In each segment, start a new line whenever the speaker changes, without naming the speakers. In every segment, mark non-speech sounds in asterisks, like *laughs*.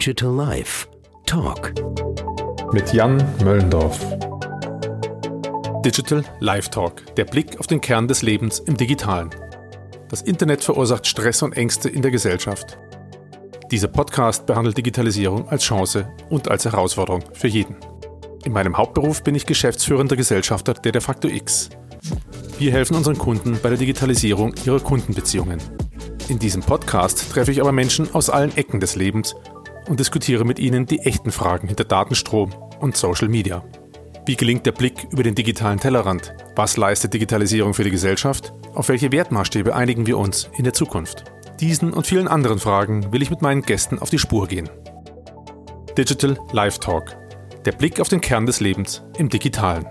Digital Life Talk
mit Jan Möllendorf.
Digital Life Talk, der Blick auf den Kern des Lebens im Digitalen. Das Internet verursacht Stress und Ängste in der Gesellschaft. Dieser Podcast behandelt Digitalisierung als Chance und als Herausforderung für jeden. In meinem Hauptberuf bin ich geschäftsführender Gesellschafter der De facto X. Wir helfen unseren Kunden bei der Digitalisierung ihrer Kundenbeziehungen. In diesem Podcast treffe ich aber Menschen aus allen Ecken des Lebens und diskutiere mit ihnen die echten Fragen hinter Datenstrom und Social Media. Wie gelingt der Blick über den digitalen Tellerrand? Was leistet Digitalisierung für die Gesellschaft? Auf welche Wertmaßstäbe einigen wir uns in der Zukunft? Diesen und vielen anderen Fragen will ich mit meinen Gästen auf die Spur gehen. Digital Live Talk. Der Blick auf den Kern des Lebens im Digitalen.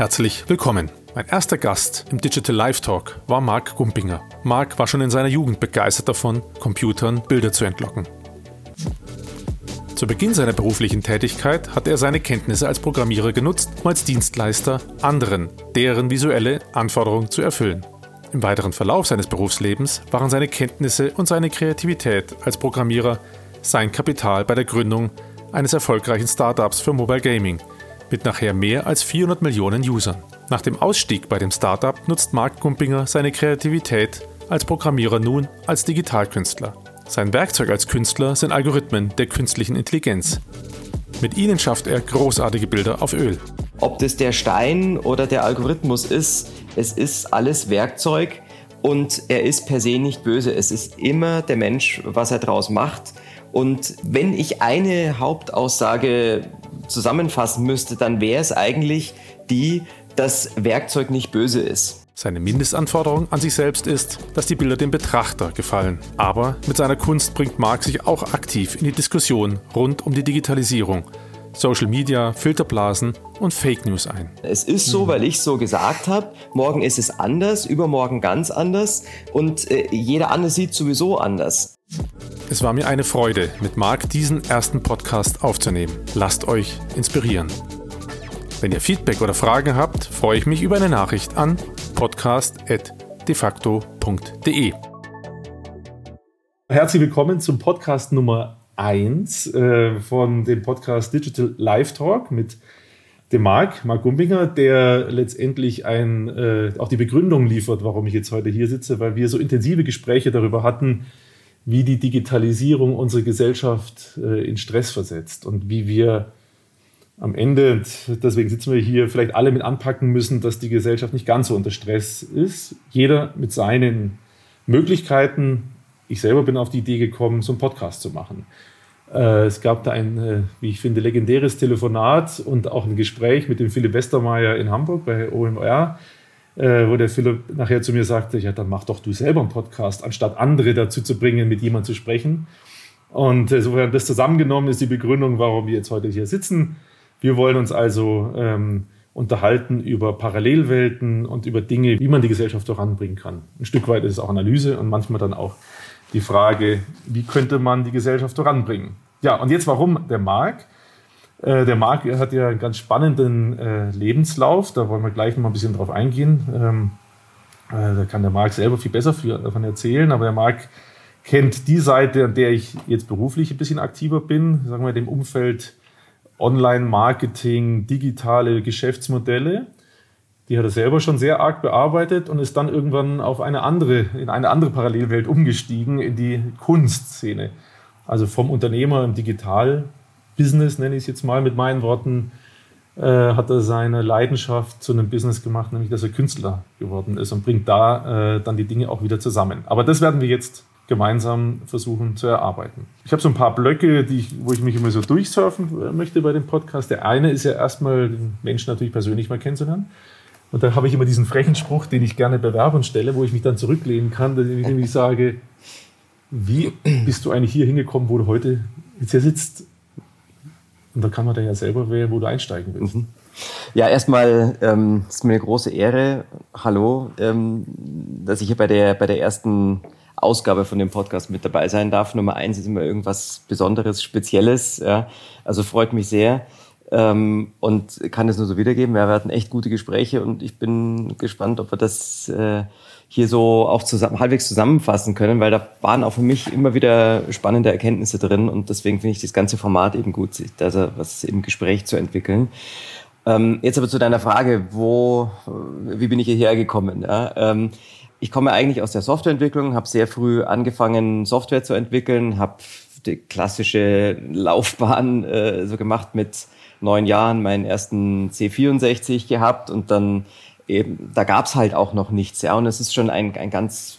Herzlich willkommen. Mein erster Gast im Digital Live Talk war Marc Gumpinger. Marc war schon in seiner Jugend begeistert davon, Computern Bilder zu entlocken. Zu Beginn seiner beruflichen Tätigkeit hat er seine Kenntnisse als Programmierer genutzt, um als Dienstleister anderen deren visuelle Anforderungen zu erfüllen. Im weiteren Verlauf seines Berufslebens waren seine Kenntnisse und seine Kreativität als Programmierer sein Kapital bei der Gründung eines erfolgreichen Startups für Mobile Gaming – mit nachher mehr als 400 Millionen Usern. Nach dem Ausstieg bei dem Startup nutzt Mark Gumpinger seine Kreativität als Programmierer nun als Digitalkünstler. Sein Werkzeug als Künstler sind Algorithmen der künstlichen Intelligenz. Mit ihnen schafft er großartige Bilder auf Öl.
Ob das der Stein oder der Algorithmus ist, es ist alles Werkzeug und er ist per se nicht böse. Es ist immer der Mensch, was er daraus macht. Und wenn ich eine Hauptaussage zusammenfassen müsste, dann wäre es eigentlich die, dass Werkzeug nicht böse ist.
Seine Mindestanforderung an sich selbst ist, dass die Bilder dem Betrachter gefallen. Aber mit seiner Kunst bringt Marx sich auch aktiv in die Diskussion rund um die Digitalisierung, Social Media, Filterblasen und Fake News ein.
Es ist so, weil ich so gesagt habe, morgen ist es anders, übermorgen ganz anders und äh, jeder andere sieht sowieso anders.
Es war mir eine Freude, mit Marc diesen ersten Podcast aufzunehmen. Lasst euch inspirieren. Wenn ihr Feedback oder Fragen habt, freue ich mich über eine Nachricht an podcast.defacto.de.
Herzlich willkommen zum Podcast Nummer 1 äh, von dem Podcast Digital Live Talk mit dem Marc, Marc Gumbinger, der letztendlich ein, äh, auch die Begründung liefert, warum ich jetzt heute hier sitze, weil wir so intensive Gespräche darüber hatten, wie die Digitalisierung unsere Gesellschaft äh, in Stress versetzt und wie wir am Ende, deswegen sitzen wir hier, vielleicht alle mit anpacken müssen, dass die Gesellschaft nicht ganz so unter Stress ist. Jeder mit seinen Möglichkeiten. Ich selber bin auf die Idee gekommen, so einen Podcast zu machen. Äh, es gab da ein, äh, wie ich finde, legendäres Telefonat und auch ein Gespräch mit dem Philipp Westermeier in Hamburg bei OMR äh, wo der Philipp nachher zu mir sagte, ja, dann mach doch du selber einen Podcast, anstatt andere dazu zu bringen, mit jemandem zu sprechen. Und insofern das zusammengenommen ist die Begründung, warum wir jetzt heute hier sitzen. Wir wollen uns also ähm, unterhalten über Parallelwelten und über Dinge, wie man die Gesellschaft voranbringen kann. Ein Stück weit ist es auch Analyse und manchmal dann auch die Frage, wie könnte man die Gesellschaft voranbringen. Ja, und jetzt warum der Markt? Äh, der Marc hat ja einen ganz spannenden äh, Lebenslauf, da wollen wir gleich noch mal ein bisschen drauf eingehen. Ähm, äh, da kann der Marc selber viel besser davon erzählen, aber der Marc kennt die Seite, an der ich jetzt beruflich ein bisschen aktiver bin, sagen wir dem Umfeld Online-Marketing, digitale Geschäftsmodelle. Die hat er selber schon sehr arg bearbeitet und ist dann irgendwann auf eine andere, in eine andere Parallelwelt umgestiegen, in die Kunstszene. Also vom Unternehmer im Digital Business, nenne ich es jetzt mal mit meinen Worten, äh, hat er seine Leidenschaft zu einem Business gemacht, nämlich dass er Künstler geworden ist und bringt da äh, dann die Dinge auch wieder zusammen. Aber das werden wir jetzt gemeinsam versuchen zu erarbeiten. Ich habe so ein paar Blöcke, ich, wo ich mich immer so durchsurfen äh, möchte bei dem Podcast. Der eine ist ja erstmal den Menschen natürlich persönlich mal kennenzulernen. Und da habe ich immer diesen frechen Spruch, den ich gerne Bewerbern stelle, wo ich mich dann zurücklehnen kann, indem ich sage, wie bist du eigentlich hier hingekommen, wo du heute jetzt hier sitzt? Und da kann man dann ja selber wählen, wo du einsteigen willst. Mhm.
Ja, erstmal ähm, ist mir eine große Ehre, hallo, ähm, dass ich hier bei der, bei der ersten Ausgabe von dem Podcast mit dabei sein darf. Nummer eins ist immer irgendwas Besonderes, Spezielles. Ja. Also freut mich sehr. Ähm, und kann es nur so wiedergeben. Ja, wir hatten echt gute Gespräche und ich bin gespannt, ob wir das äh, hier so auch zusammen, halbwegs zusammenfassen können, weil da waren auch für mich immer wieder spannende Erkenntnisse drin und deswegen finde ich das ganze Format eben gut, sich also was im Gespräch zu entwickeln. Ähm, jetzt aber zu deiner Frage, wo, wie bin ich hierher gekommen? Ja? Ähm, ich komme eigentlich aus der Softwareentwicklung, habe sehr früh angefangen, Software zu entwickeln, habe die klassische Laufbahn äh, so gemacht mit neun Jahren meinen ersten C64 gehabt und dann eben, da gab's halt auch noch nichts. Ja, und es ist schon ein, ein ganz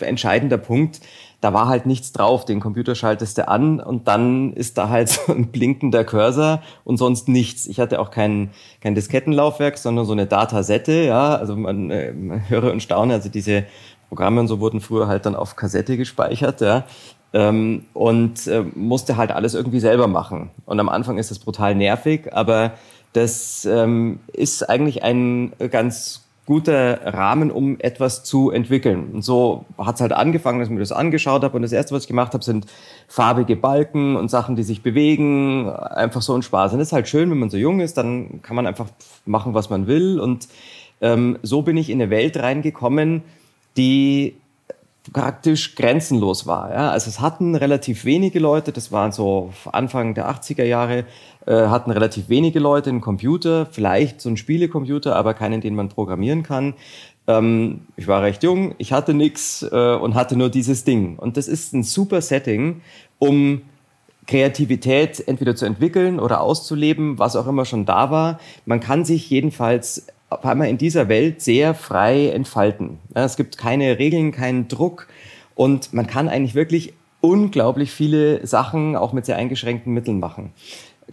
entscheidender Punkt. Da war halt nichts drauf. Den Computer schaltest du an und dann ist da halt *laughs* so ein blinkender Cursor und sonst nichts. Ich hatte auch kein, kein Diskettenlaufwerk, sondern so eine Datasette. Ja, also man, äh, man höre und staune. Also diese Programme und so wurden früher halt dann auf Kassette gespeichert. Ja. Ähm, und äh, musste halt alles irgendwie selber machen. Und am Anfang ist das brutal nervig, aber das ähm, ist eigentlich ein ganz guter Rahmen, um etwas zu entwickeln. Und so hat es halt angefangen, dass ich mir das angeschaut habe. Und das Erste, was ich gemacht habe, sind farbige Balken und Sachen, die sich bewegen. Einfach so ein Spaß. Und das ist halt schön, wenn man so jung ist, dann kann man einfach machen, was man will. Und ähm, so bin ich in eine Welt reingekommen, die praktisch grenzenlos war. Ja? Also es hatten relativ wenige Leute, das waren so Anfang der 80er Jahre, äh, hatten relativ wenige Leute einen Computer, vielleicht so einen Spielecomputer, aber keinen, den man programmieren kann. Ähm, ich war recht jung, ich hatte nichts äh, und hatte nur dieses Ding. Und das ist ein super Setting, um Kreativität entweder zu entwickeln oder auszuleben, was auch immer schon da war. Man kann sich jedenfalls auf einmal in dieser Welt sehr frei entfalten. Es gibt keine Regeln, keinen Druck und man kann eigentlich wirklich unglaublich viele Sachen auch mit sehr eingeschränkten Mitteln machen.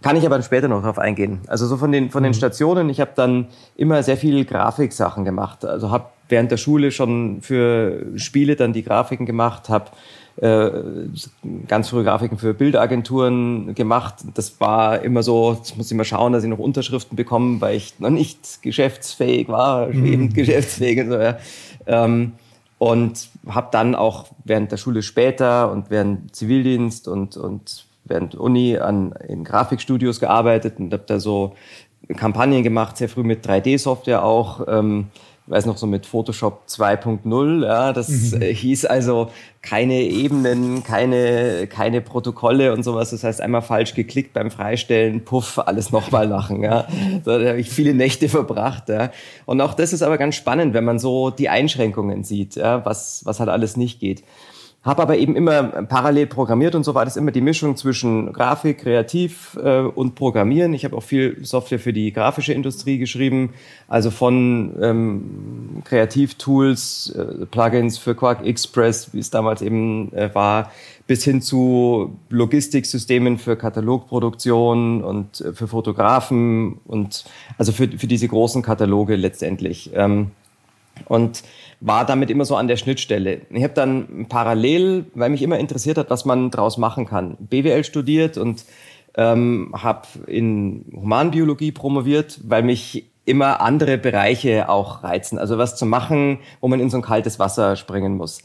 Kann ich aber später noch darauf eingehen. Also so von den, von den mhm. Stationen, ich habe dann immer sehr viel Grafiksachen gemacht. Also habe während der Schule schon für Spiele dann die Grafiken gemacht, habe äh, ganz frühe Grafiken für Bildagenturen gemacht. Das war immer so, jetzt muss ich mal schauen, dass ich noch Unterschriften bekomme, weil ich noch nicht geschäftsfähig war, schwebend mhm. geschäftsfähig. Und, so, ja. ähm, und habe dann auch während der Schule später und während Zivildienst und, und während Uni an, in Grafikstudios gearbeitet und habe da so Kampagnen gemacht, sehr früh mit 3D-Software auch. Ähm, weiß noch so mit Photoshop 2.0, ja, das mhm. Äh, hieß also keine Ebenen, keine, keine Protokolle und sowas. Das heißt, einmal falsch geklickt beim Freistellen, puff, alles nochmal machen, ja. Da habe ich viele Nächte verbracht, ja. Und auch das ist aber ganz spannend, wenn man so die Einschränkungen sieht, ja, was, was halt alles nicht geht. Habe aber eben immer parallel programmiert und so war das immer die Mischung zwischen Grafik, Kreativ äh, und Programmieren. Ich habe auch viel Software für die grafische Industrie geschrieben, also von ähm, Kreativtools, äh, Plugins für Quark Express, wie es damals eben äh, war, bis hin zu Logistiksystemen für Katalogproduktion und äh, für Fotografen und also für, für diese großen Kataloge letztendlich. Ähm, und war damit immer so an der Schnittstelle. Ich habe dann parallel, weil mich immer interessiert hat, was man daraus machen kann, BWL studiert und ähm, habe in Humanbiologie promoviert, weil mich immer andere Bereiche auch reizen. Also was zu machen, wo man in so ein kaltes Wasser springen muss.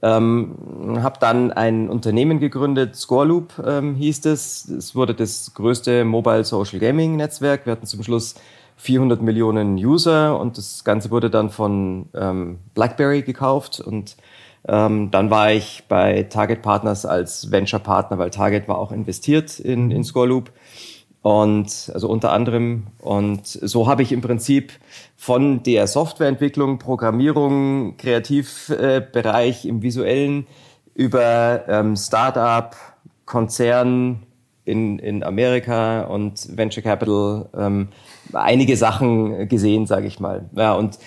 Ähm, habe dann ein Unternehmen gegründet, Scoreloop ähm, hieß es. Es wurde das größte Mobile Social Gaming Netzwerk. Wir hatten zum Schluss 400 Millionen User und das Ganze wurde dann von ähm, BlackBerry gekauft und ähm, dann war ich bei Target Partners als Venture Partner, weil Target war auch investiert in, in Scoreloop und also unter anderem und so habe ich im Prinzip von der Softwareentwicklung, Programmierung, Kreativbereich äh, im visuellen über ähm, Startup, Konzern in, in Amerika und Venture Capital ähm, einige Sachen gesehen, sage ich mal. Ja, und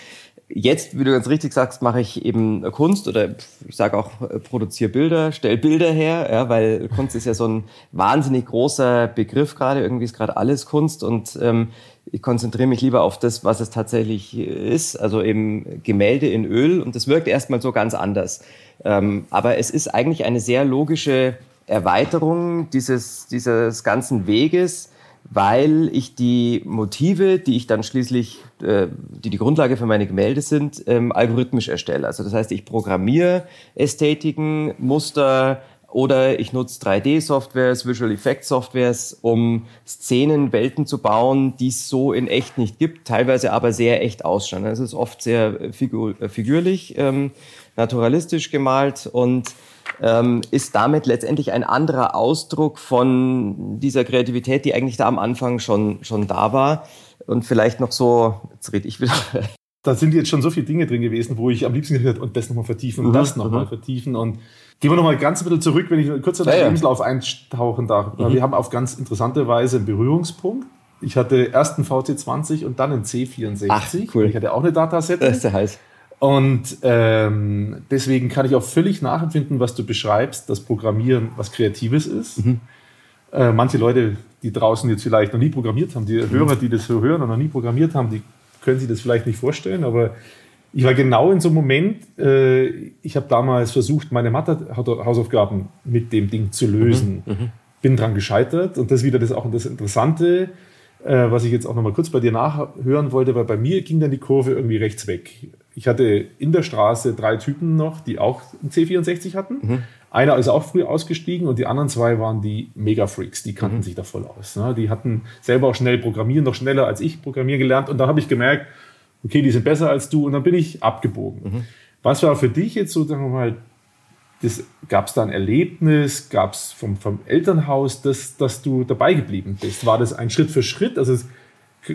jetzt, wie du ganz richtig sagst, mache ich eben Kunst oder ich sage auch, äh, produziere Bilder, stell Bilder her, ja, weil Kunst ist ja so ein wahnsinnig großer Begriff gerade. Irgendwie ist gerade alles Kunst und ähm, ich konzentriere mich lieber auf das, was es tatsächlich ist, also eben Gemälde in Öl und das wirkt erstmal so ganz anders. Ähm, aber es ist eigentlich eine sehr logische Erweiterung dieses, dieses ganzen Weges, weil ich die Motive, die ich dann schließlich, äh, die die Grundlage für meine Gemälde sind, ähm, algorithmisch erstelle. Also das heißt, ich programmiere Ästhetiken, Muster oder ich nutze 3D-Softwares, Visual Effects Softwares, um Szenen, Welten zu bauen, die es so in echt nicht gibt, teilweise aber sehr echt ausschauen. Es ist oft sehr figur figürlich, ähm, naturalistisch gemalt und ähm, ist damit letztendlich ein anderer Ausdruck von dieser Kreativität, die eigentlich da am Anfang schon, schon da war. Und vielleicht noch so, jetzt rede ich wieder. *laughs*
Da sind jetzt schon so viele Dinge drin gewesen, wo ich am liebsten gehört und das nochmal vertiefen und mhm, das nochmal mhm. vertiefen. Und gehen wir nochmal ganz ein bisschen zurück, wenn ich kurz in den ja, Lebenslauf ja. eintauchen darf. Mhm. Wir haben auf ganz interessante Weise einen Berührungspunkt. Ich hatte erst einen VC20 und dann einen C64.
Ach, cool.
Ich hatte auch eine Datasette.
Das ist der heiß.
Und ähm, deswegen kann ich auch völlig nachempfinden, was du beschreibst, dass Programmieren was Kreatives ist. Mhm. Äh, manche Leute, die draußen jetzt vielleicht noch nie programmiert haben, die mhm. Hörer, die das so hören und noch nie programmiert haben, die können sich das vielleicht nicht vorstellen, aber ich war genau in so einem Moment, äh, ich habe damals versucht, meine Mathe-Hausaufgaben mit dem Ding zu lösen. Mhm. Mhm. Bin dran gescheitert und das ist wieder das auch das Interessante äh, was ich jetzt auch noch mal kurz bei dir nachhören wollte, weil bei mir ging dann die Kurve irgendwie rechts weg. Ich hatte in der Straße drei Typen noch, die auch einen C64 hatten. Mhm. Einer ist auch früh ausgestiegen und die anderen zwei waren die Mega-Freaks, die kannten mhm. sich da voll aus. Ne? Die hatten selber auch schnell programmieren, noch schneller als ich programmieren gelernt und da habe ich gemerkt, okay, die sind besser als du und dann bin ich abgebogen. Mhm. Was war für dich jetzt so, sagen wir mal, Gab es da ein Erlebnis? Gab es vom, vom Elternhaus, dass, dass du dabei geblieben bist? War das ein Schritt für Schritt? Also es,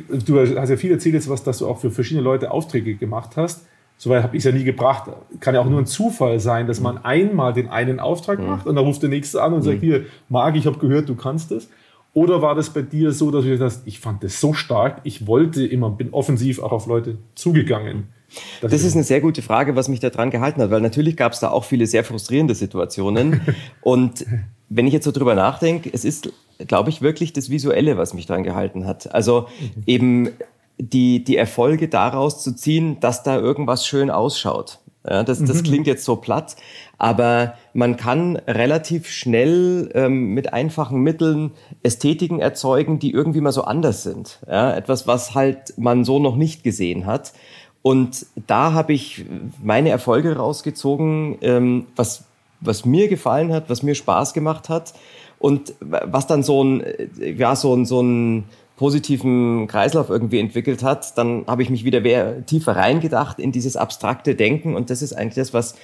du hast ja viel erzählt jetzt, was, dass du auch für verschiedene Leute Aufträge gemacht hast. Soweit habe ich es ja nie gebracht. Kann ja auch nur ein Zufall sein, dass man einmal den einen Auftrag mhm. macht und dann ruft der nächste an und sagt, mhm. hier, Marc, ich habe gehört, du kannst es. Oder war das bei dir so, dass du gesagt hast, ich fand das so stark, ich wollte immer, bin offensiv auch auf Leute zugegangen?
Das, das ist eine sehr gute Frage, was mich da dran gehalten hat, weil natürlich gab es da auch viele sehr frustrierende Situationen. *laughs* Und wenn ich jetzt so drüber nachdenke, es ist, glaube ich, wirklich das Visuelle, was mich dran gehalten hat. Also mhm. eben die, die Erfolge daraus zu ziehen, dass da irgendwas schön ausschaut. Ja, das, das mhm. klingt jetzt so platt, aber man kann relativ schnell ähm, mit einfachen Mitteln Ästhetiken erzeugen, die irgendwie mal so anders sind. Ja, etwas, was halt man so noch nicht gesehen hat. Und da habe ich meine Erfolge rausgezogen, ähm, was, was mir gefallen hat, was mir Spaß gemacht hat und was dann so ein, ja, so ein, so ein positiven Kreislauf irgendwie entwickelt hat, dann habe ich mich wieder tiefer reingedacht in dieses abstrakte Denken. Und das ist eigentlich das, was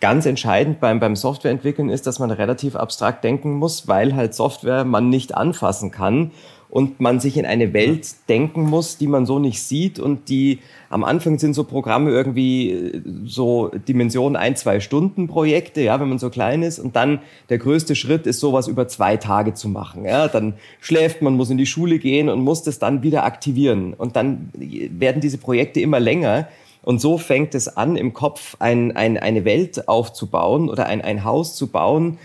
ganz entscheidend beim, beim Softwareentwickeln ist, dass man relativ abstrakt denken muss, weil halt Software man nicht anfassen kann und man sich in eine Welt denken muss, die man so nicht sieht und die am Anfang sind so Programme irgendwie äh, so Dimensionen ein, zwei Stunden Projekte, ja, wenn man so klein ist und dann der größte Schritt ist sowas über zwei Tage zu machen, ja, dann schläft man, muss in die Schule gehen und muss das dann wieder aktivieren und dann werden diese Projekte immer länger und so fängt es an, im Kopf ein, ein, eine Welt aufzubauen oder ein, ein Haus zu bauen,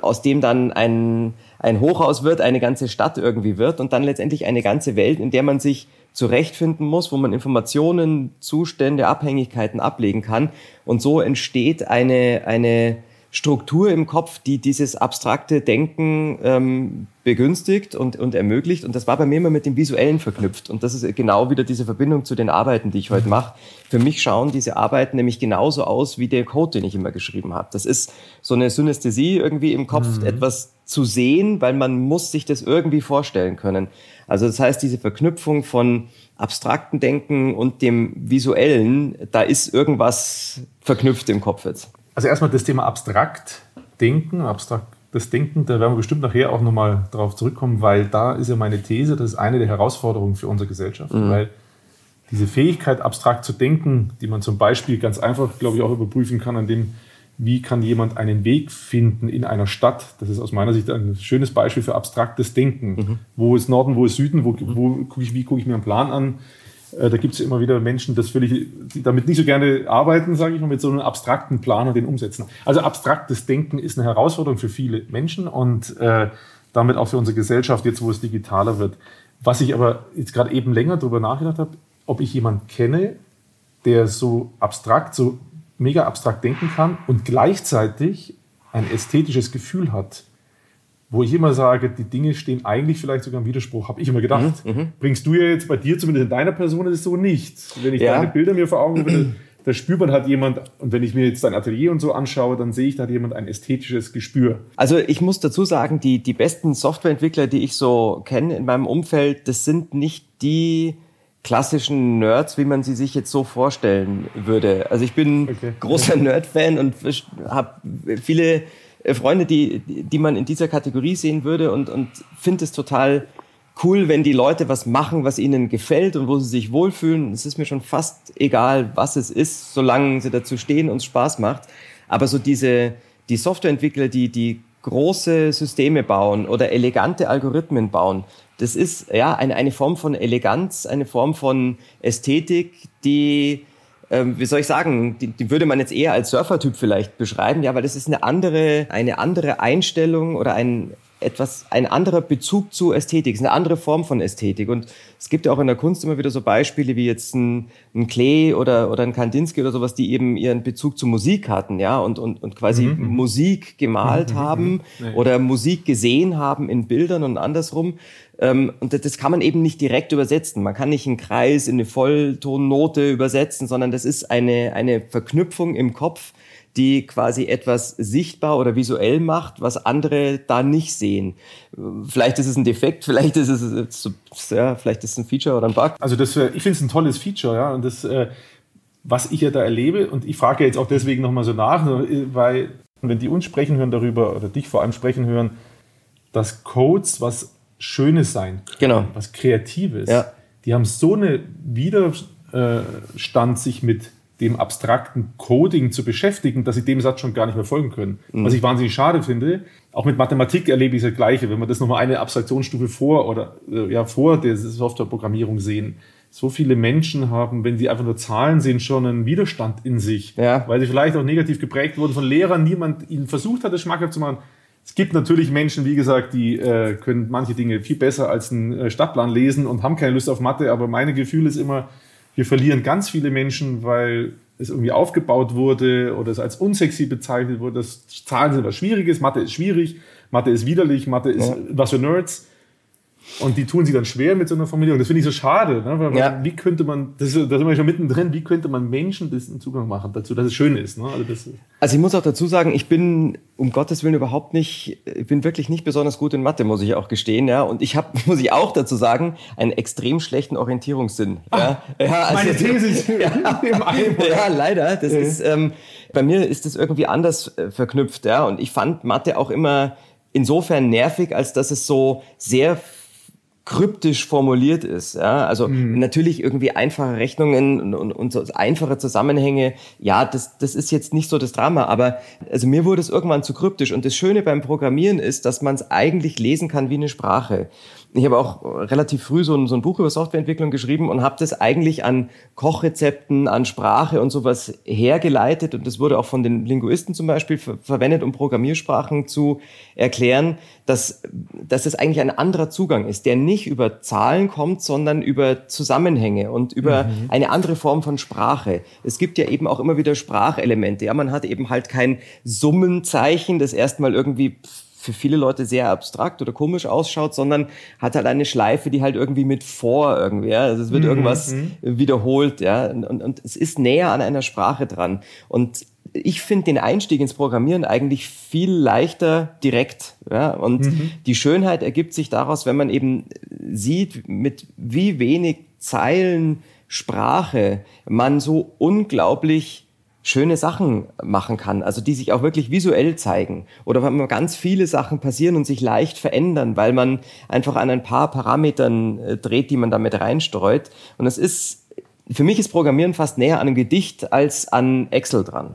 aus dem dann ein, ein Hochhaus wird, eine ganze Stadt irgendwie wird und dann letztendlich eine ganze Welt, in der man sich zurechtfinden muss, wo man Informationen, Zustände, Abhängigkeiten ablegen kann. Und so entsteht eine, eine Struktur im Kopf, die dieses abstrakte Denken ähm, begünstigt und, und ermöglicht. Und das war bei mir immer mit dem Visuellen verknüpft. Und das ist genau wieder diese Verbindung zu den Arbeiten, die ich heute mache. Für mich schauen diese Arbeiten nämlich genauso aus wie der Code, den ich immer geschrieben habe. Das ist so eine Synästhesie irgendwie im Kopf, mhm. etwas zu sehen, weil man muss sich das irgendwie vorstellen können. Also das heißt, diese Verknüpfung von abstrakten Denken und dem visuellen, da ist irgendwas verknüpft im Kopf jetzt.
Also erstmal das Thema abstrakt denken, abstraktes Denken, da werden wir bestimmt nachher auch nochmal drauf zurückkommen, weil da ist ja meine These, das ist eine der Herausforderungen für unsere Gesellschaft, mhm. weil diese Fähigkeit, abstrakt zu denken, die man zum Beispiel ganz einfach, glaube ich, auch überprüfen kann, an dem, wie kann jemand einen Weg finden in einer Stadt. Das ist aus meiner Sicht ein schönes Beispiel für abstraktes Denken. Mhm. Wo ist Norden, wo ist Süden, wo, wo gucke ich, wie gucke ich mir einen Plan an, äh, da gibt es immer wieder Menschen, das völlig, die damit nicht so gerne arbeiten, sage ich mal, mit so einem abstrakten Plan und den umsetzen. Also abstraktes Denken ist eine Herausforderung für viele Menschen und äh, damit auch für unsere Gesellschaft, jetzt wo es digitaler wird. Was ich aber jetzt gerade eben länger darüber nachgedacht habe, ob ich jemanden kenne, der so abstrakt, so mega abstrakt denken kann und gleichzeitig ein ästhetisches Gefühl hat wo ich immer sage, die Dinge stehen eigentlich vielleicht sogar im Widerspruch, habe ich immer gedacht. Mhm, mhm, Bringst du ja jetzt bei dir, zumindest in deiner Person, ist es so nicht. Wenn ich ja. deine Bilder mir vor Augen würde, da spürt man halt jemand, und wenn ich mir jetzt dein Atelier und so anschaue, dann sehe ich, da hat jemand ein ästhetisches Gespür.
Also ich muss dazu sagen, die, die besten Softwareentwickler, die ich so kenne in meinem Umfeld, das sind nicht die klassischen Nerds, wie man sie sich jetzt so vorstellen würde. Also ich bin okay. großer *laughs* Nerd-Fan und habe viele Freunde, die, die man in dieser Kategorie sehen würde und, und finde es total cool, wenn die Leute was machen, was ihnen gefällt und wo sie sich wohlfühlen. Es ist mir schon fast egal, was es ist, solange sie dazu stehen und es Spaß macht. Aber so diese, die Softwareentwickler, die, die große Systeme bauen oder elegante Algorithmen bauen, das ist ja eine, eine Form von Eleganz, eine Form von Ästhetik, die, ähm, wie soll ich sagen, die, die würde man jetzt eher als Surfertyp vielleicht beschreiben, ja, weil das ist eine andere, eine andere Einstellung oder ein etwas, ein anderer Bezug zu Ästhetik, ist eine andere Form von Ästhetik. Und es gibt ja auch in der Kunst immer wieder so Beispiele wie jetzt ein, ein Klee oder, oder ein Kandinsky oder sowas, die eben ihren Bezug zur Musik hatten, ja, und, und, und quasi mhm. Musik gemalt mhm. haben mhm. oder Musik gesehen haben in Bildern und andersrum. Ähm, und das kann man eben nicht direkt übersetzen. Man kann nicht einen Kreis in eine Volltonnote übersetzen, sondern das ist eine, eine Verknüpfung im Kopf, die quasi etwas sichtbar oder visuell macht, was andere da nicht sehen. Vielleicht ist es ein Defekt, vielleicht ist es ja, vielleicht ist es ein Feature oder ein Bug.
Also das, ich finde es ein tolles Feature, ja. Und das, äh, was ich ja da erlebe, und ich frage jetzt auch deswegen nochmal so nach, weil wenn die uns sprechen hören darüber, oder dich vor allem sprechen hören, dass Codes was Schönes sein können,
genau.
was Kreatives, ja. die haben so eine Widerstand, sich mit dem abstrakten Coding zu beschäftigen, dass sie dem Satz schon gar nicht mehr folgen können. Mhm. Was ich wahnsinnig schade finde. Auch mit Mathematik erlebe ich das Gleiche. Wenn wir das nochmal eine Abstraktionsstufe vor oder äh, ja vor der Softwareprogrammierung sehen. So viele Menschen haben, wenn sie einfach nur Zahlen sehen, schon einen Widerstand in sich,
ja.
weil sie vielleicht auch negativ geprägt wurden von Lehrern, niemand ihnen versucht hat, das schmackhaft zu machen. Es gibt natürlich Menschen, wie gesagt, die äh, können manche Dinge viel besser als einen äh, Stadtplan lesen und haben keine Lust auf Mathe, aber meine Gefühl ist immer, wir verlieren ganz viele Menschen, weil es irgendwie aufgebaut wurde oder es als unsexy bezeichnet wurde. Das Zahlen sind was Schwieriges, Mathe ist schwierig, Mathe ist widerlich, Mathe ist ja. was für Nerds. Und die tun sich dann schwer mit so einer Formulierung. Das finde ich so schade. Ne? Weil, ja. Wie könnte man, das, da sind wir schon mittendrin, wie könnte man Menschen diesen Zugang machen dazu, dass es schön ist? Ne?
Also, das, also ich muss auch dazu sagen, ich bin um Gottes Willen überhaupt nicht, ich bin wirklich nicht besonders gut in Mathe, muss ich auch gestehen. Ja? Und ich habe, *laughs* muss ich auch dazu sagen, einen extrem schlechten Orientierungssinn.
ja? Ja, also, meine These ist *laughs* ja, *laughs*
im Eimer. Ja, leider. Das ist, ähm, bei mir ist das irgendwie anders äh, verknüpft. Ja? Und ich fand Mathe auch immer insofern nervig, als dass es so sehr kryptisch formuliert ist. Ja? Also mhm. natürlich irgendwie einfache Rechnungen und, und, und so einfache Zusammenhänge. Ja, das, das ist jetzt nicht so das Drama, aber also mir wurde es irgendwann zu kryptisch. Und das Schöne beim Programmieren ist, dass man es eigentlich lesen kann wie eine Sprache ich habe auch relativ früh so ein, so ein Buch über Softwareentwicklung geschrieben und habe das eigentlich an Kochrezepten, an Sprache und sowas hergeleitet. Und das wurde auch von den Linguisten zum Beispiel ver verwendet, um Programmiersprachen zu erklären, dass, dass es eigentlich ein anderer Zugang ist, der nicht über Zahlen kommt, sondern über Zusammenhänge und über mhm. eine andere Form von Sprache. Es gibt ja eben auch immer wieder Sprachelemente. Ja, man hat eben halt kein Summenzeichen, das erstmal irgendwie für viele Leute sehr abstrakt oder komisch ausschaut, sondern hat halt eine Schleife, die halt irgendwie mit vor irgendwie, ja. Also es wird mhm. irgendwas mhm. wiederholt, ja. Und, und, und es ist näher an einer Sprache dran. Und ich finde den Einstieg ins Programmieren eigentlich viel leichter direkt. Ja? Und mhm. die Schönheit ergibt sich daraus, wenn man eben sieht, mit wie wenig Zeilen Sprache man so unglaublich schöne Sachen machen kann, also die sich auch wirklich visuell zeigen. Oder wenn ganz viele Sachen passieren und sich leicht verändern, weil man einfach an ein paar Parametern äh, dreht, die man damit reinstreut. Und es ist, für mich ist Programmieren fast näher an einem Gedicht als an Excel dran.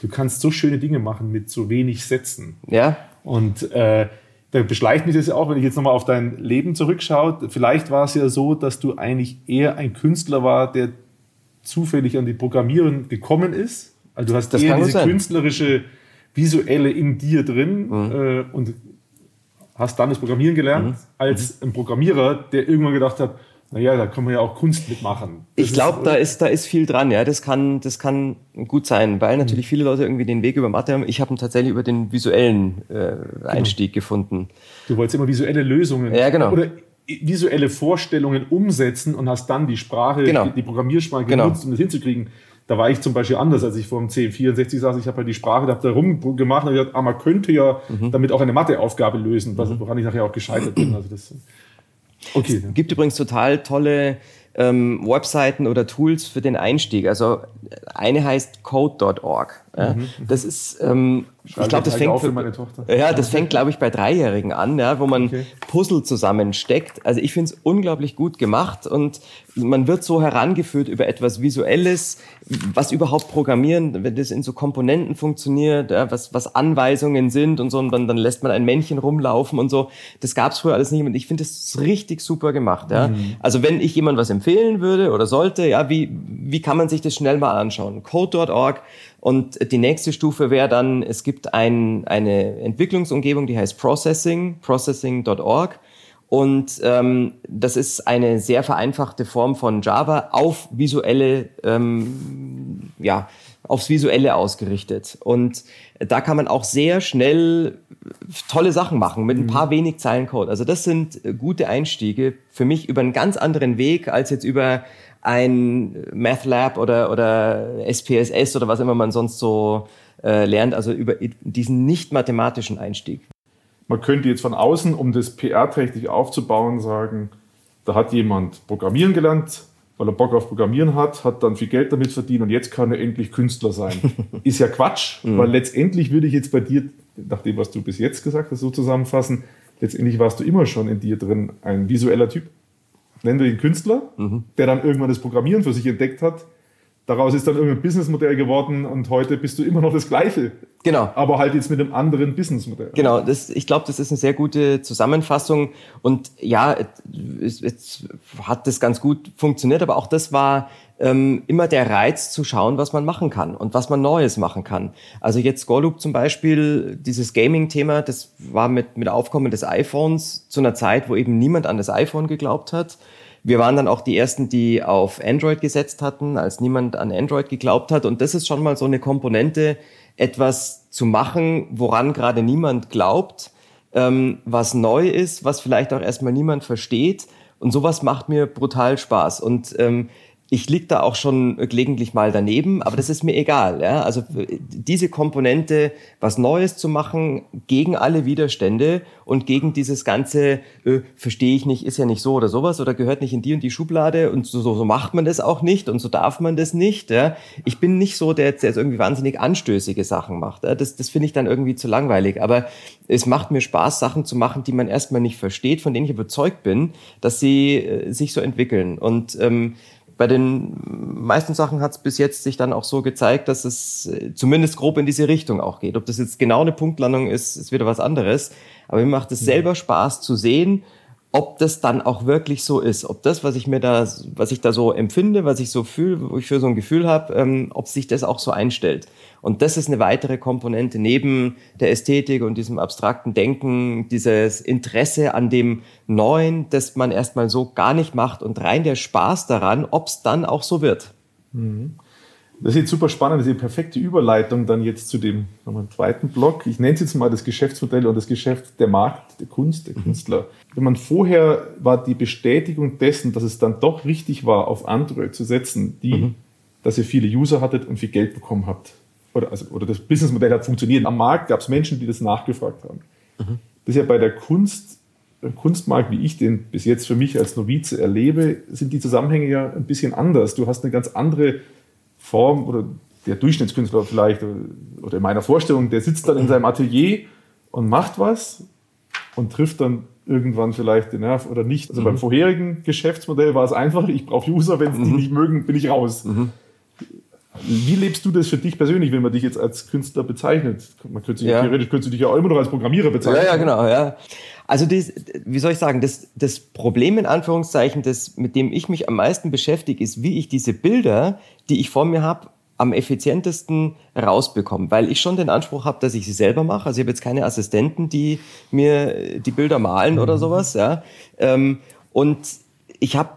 Du kannst so schöne Dinge machen mit so wenig Sätzen.
Ja.
Und äh, da beschleicht mich das ja auch, wenn ich jetzt nochmal auf dein Leben zurückschaue. Vielleicht war es ja so, dass du eigentlich eher ein Künstler war, der zufällig an die Programmieren gekommen ist. Also du hast das eher diese sein. künstlerische, visuelle in dir drin mhm. äh, und hast dann das Programmieren gelernt, mhm. als ein Programmierer, der irgendwann gedacht hat, naja, da kann man ja auch Kunst mitmachen.
Das ich glaube, da ist, da ist viel dran, ja. Das kann, das kann gut sein, weil natürlich mhm. viele Leute irgendwie den Weg über Mathe haben. Ich habe ihn tatsächlich über den visuellen äh, genau. Einstieg genau. gefunden.
Du wolltest immer visuelle Lösungen.
Ja, genau.
Oder visuelle Vorstellungen umsetzen und hast dann die Sprache,
genau.
die, die Programmiersprache genau. genutzt, um das hinzukriegen. da war ich zum Beispiel anders, als ich vor dem C64 saß. Ich habe halt die Sprache, da habe da rumgemacht und gesagt, ah, man könnte ja mhm. damit auch eine Matheaufgabe lösen, mhm. woran ich nachher auch gescheitert bin. Also das,
okay. Es gibt übrigens total tolle ähm, Webseiten oder Tools für den Einstieg. Also eine heißt code.org. Ja. Mhm. Das ist, ähm, ich glaube, das fängt. Ja, das fängt, glaube ich, bei Dreijährigen an, ja, wo man okay. Puzzle zusammensteckt. Also ich finde es unglaublich gut gemacht und man wird so herangeführt über etwas Visuelles, was überhaupt Programmieren, wenn das in so Komponenten funktioniert, ja, was, was Anweisungen sind und so, und dann, dann lässt man ein Männchen rumlaufen und so. Das gab es früher alles nicht und ich finde das richtig super gemacht. Ja. Mhm. Also wenn ich jemand was empfehlen würde oder sollte, ja, wie, wie kann man sich das schnell mal anschauen? Code.org und die nächste Stufe wäre dann, es gibt ein, eine Entwicklungsumgebung, die heißt Processing, processing.org. Und ähm, das ist eine sehr vereinfachte Form von Java auf visuelle, ähm, ja, aufs Visuelle ausgerichtet. Und da kann man auch sehr schnell tolle Sachen machen mit ein paar mhm. wenig Zeilen Code. Also das sind gute Einstiege für mich über einen ganz anderen Weg als jetzt über ein MathLab oder, oder SPSS oder was immer man sonst so äh, lernt, also über diesen nicht mathematischen Einstieg.
Man könnte jetzt von außen, um das PR-trächtig aufzubauen, sagen, da hat jemand Programmieren gelernt, weil er Bock auf Programmieren hat, hat dann viel Geld damit verdient und jetzt kann er endlich Künstler sein. *laughs* Ist ja Quatsch, mhm. weil letztendlich würde ich jetzt bei dir, nach dem, was du bis jetzt gesagt hast, so zusammenfassen, letztendlich warst du immer schon in dir drin ein visueller Typ nennen wir ihn Künstler, mhm. der dann irgendwann das Programmieren für sich entdeckt hat. Daraus ist dann irgendein Businessmodell geworden und heute bist du immer noch das Gleiche.
Genau.
Aber halt jetzt mit einem anderen Businessmodell.
Genau, das, ich glaube, das ist eine sehr gute Zusammenfassung. Und ja, es, es hat das ganz gut funktioniert, aber auch das war ähm, immer der Reiz zu schauen, was man machen kann und was man Neues machen kann. Also jetzt Scorloop zum Beispiel, dieses Gaming-Thema, das war mit, mit Aufkommen des iPhones zu einer Zeit, wo eben niemand an das iPhone geglaubt hat. Wir waren dann auch die Ersten, die auf Android gesetzt hatten, als niemand an Android geglaubt hat. Und das ist schon mal so eine Komponente, etwas zu machen, woran gerade niemand glaubt, ähm, was neu ist, was vielleicht auch erstmal niemand versteht. Und sowas macht mir brutal Spaß. Und ähm, ich lieg da auch schon gelegentlich mal daneben, aber das ist mir egal. Ja? Also diese Komponente, was Neues zu machen gegen alle Widerstände und gegen dieses ganze, äh, verstehe ich nicht, ist ja nicht so oder sowas oder gehört nicht in die und die Schublade und so, so, so macht man das auch nicht und so darf man das nicht. Ja? Ich bin nicht so, der jetzt, der jetzt irgendwie wahnsinnig anstößige Sachen macht. Ja? Das, das finde ich dann irgendwie zu langweilig. Aber es macht mir Spaß, Sachen zu machen, die man erstmal nicht versteht, von denen ich überzeugt bin, dass sie äh, sich so entwickeln. Und ähm, bei den meisten Sachen hat es bis jetzt sich dann auch so gezeigt, dass es äh, zumindest grob in diese Richtung auch geht. Ob das jetzt genau eine Punktlandung ist, ist wieder was anderes. Aber mir macht es selber Spaß zu sehen, ob das dann auch wirklich so ist, ob das, was ich mir da, was ich da so empfinde, was ich so fühle, wo ich für so ein Gefühl habe, ähm, ob sich das auch so einstellt. Und das ist eine weitere Komponente neben der Ästhetik und diesem abstrakten Denken, dieses Interesse an dem Neuen, das man erstmal so gar nicht macht und rein der Spaß daran, ob es dann auch so wird.
Mhm. Das ist jetzt super spannend, das ist die perfekte Überleitung dann jetzt zu dem zweiten Block. Ich nenne es jetzt mal das Geschäftsmodell und das Geschäft der Markt, der Kunst, der mhm. Künstler. Wenn man vorher war die Bestätigung dessen, dass es dann doch richtig war, auf Android zu setzen, die, mhm. dass ihr viele User hattet und viel Geld bekommen habt. Oder, also, oder das Businessmodell hat funktioniert. Am Markt gab es Menschen, die das nachgefragt haben. Mhm. Das ist ja bei der Kunst, beim Kunstmarkt, wie ich den bis jetzt für mich als Novize erlebe, sind die Zusammenhänge ja ein bisschen anders. Du hast eine ganz andere Form oder der Durchschnittskünstler vielleicht oder in meiner Vorstellung, der sitzt dann in seinem Atelier und macht was und trifft dann irgendwann vielleicht den Nerv oder nicht. Also mhm. beim vorherigen Geschäftsmodell war es einfach, ich brauche User, wenn sie mhm. die nicht mögen, bin ich raus. Mhm. Wie lebst du das für dich persönlich, wenn man dich jetzt als Künstler bezeichnet? Man könnte sich, ja. Theoretisch könntest du dich ja auch immer noch als Programmierer bezeichnen.
Ja, ja, genau, ja. Also das, wie soll ich sagen, das, das Problem in Anführungszeichen, das, mit dem ich mich am meisten beschäftige, ist, wie ich diese Bilder, die ich vor mir habe, am effizientesten rausbekomme, weil ich schon den Anspruch habe, dass ich sie selber mache. Also ich habe jetzt keine Assistenten, die mir die Bilder malen oder mhm. sowas, ja. Ähm, und ich habe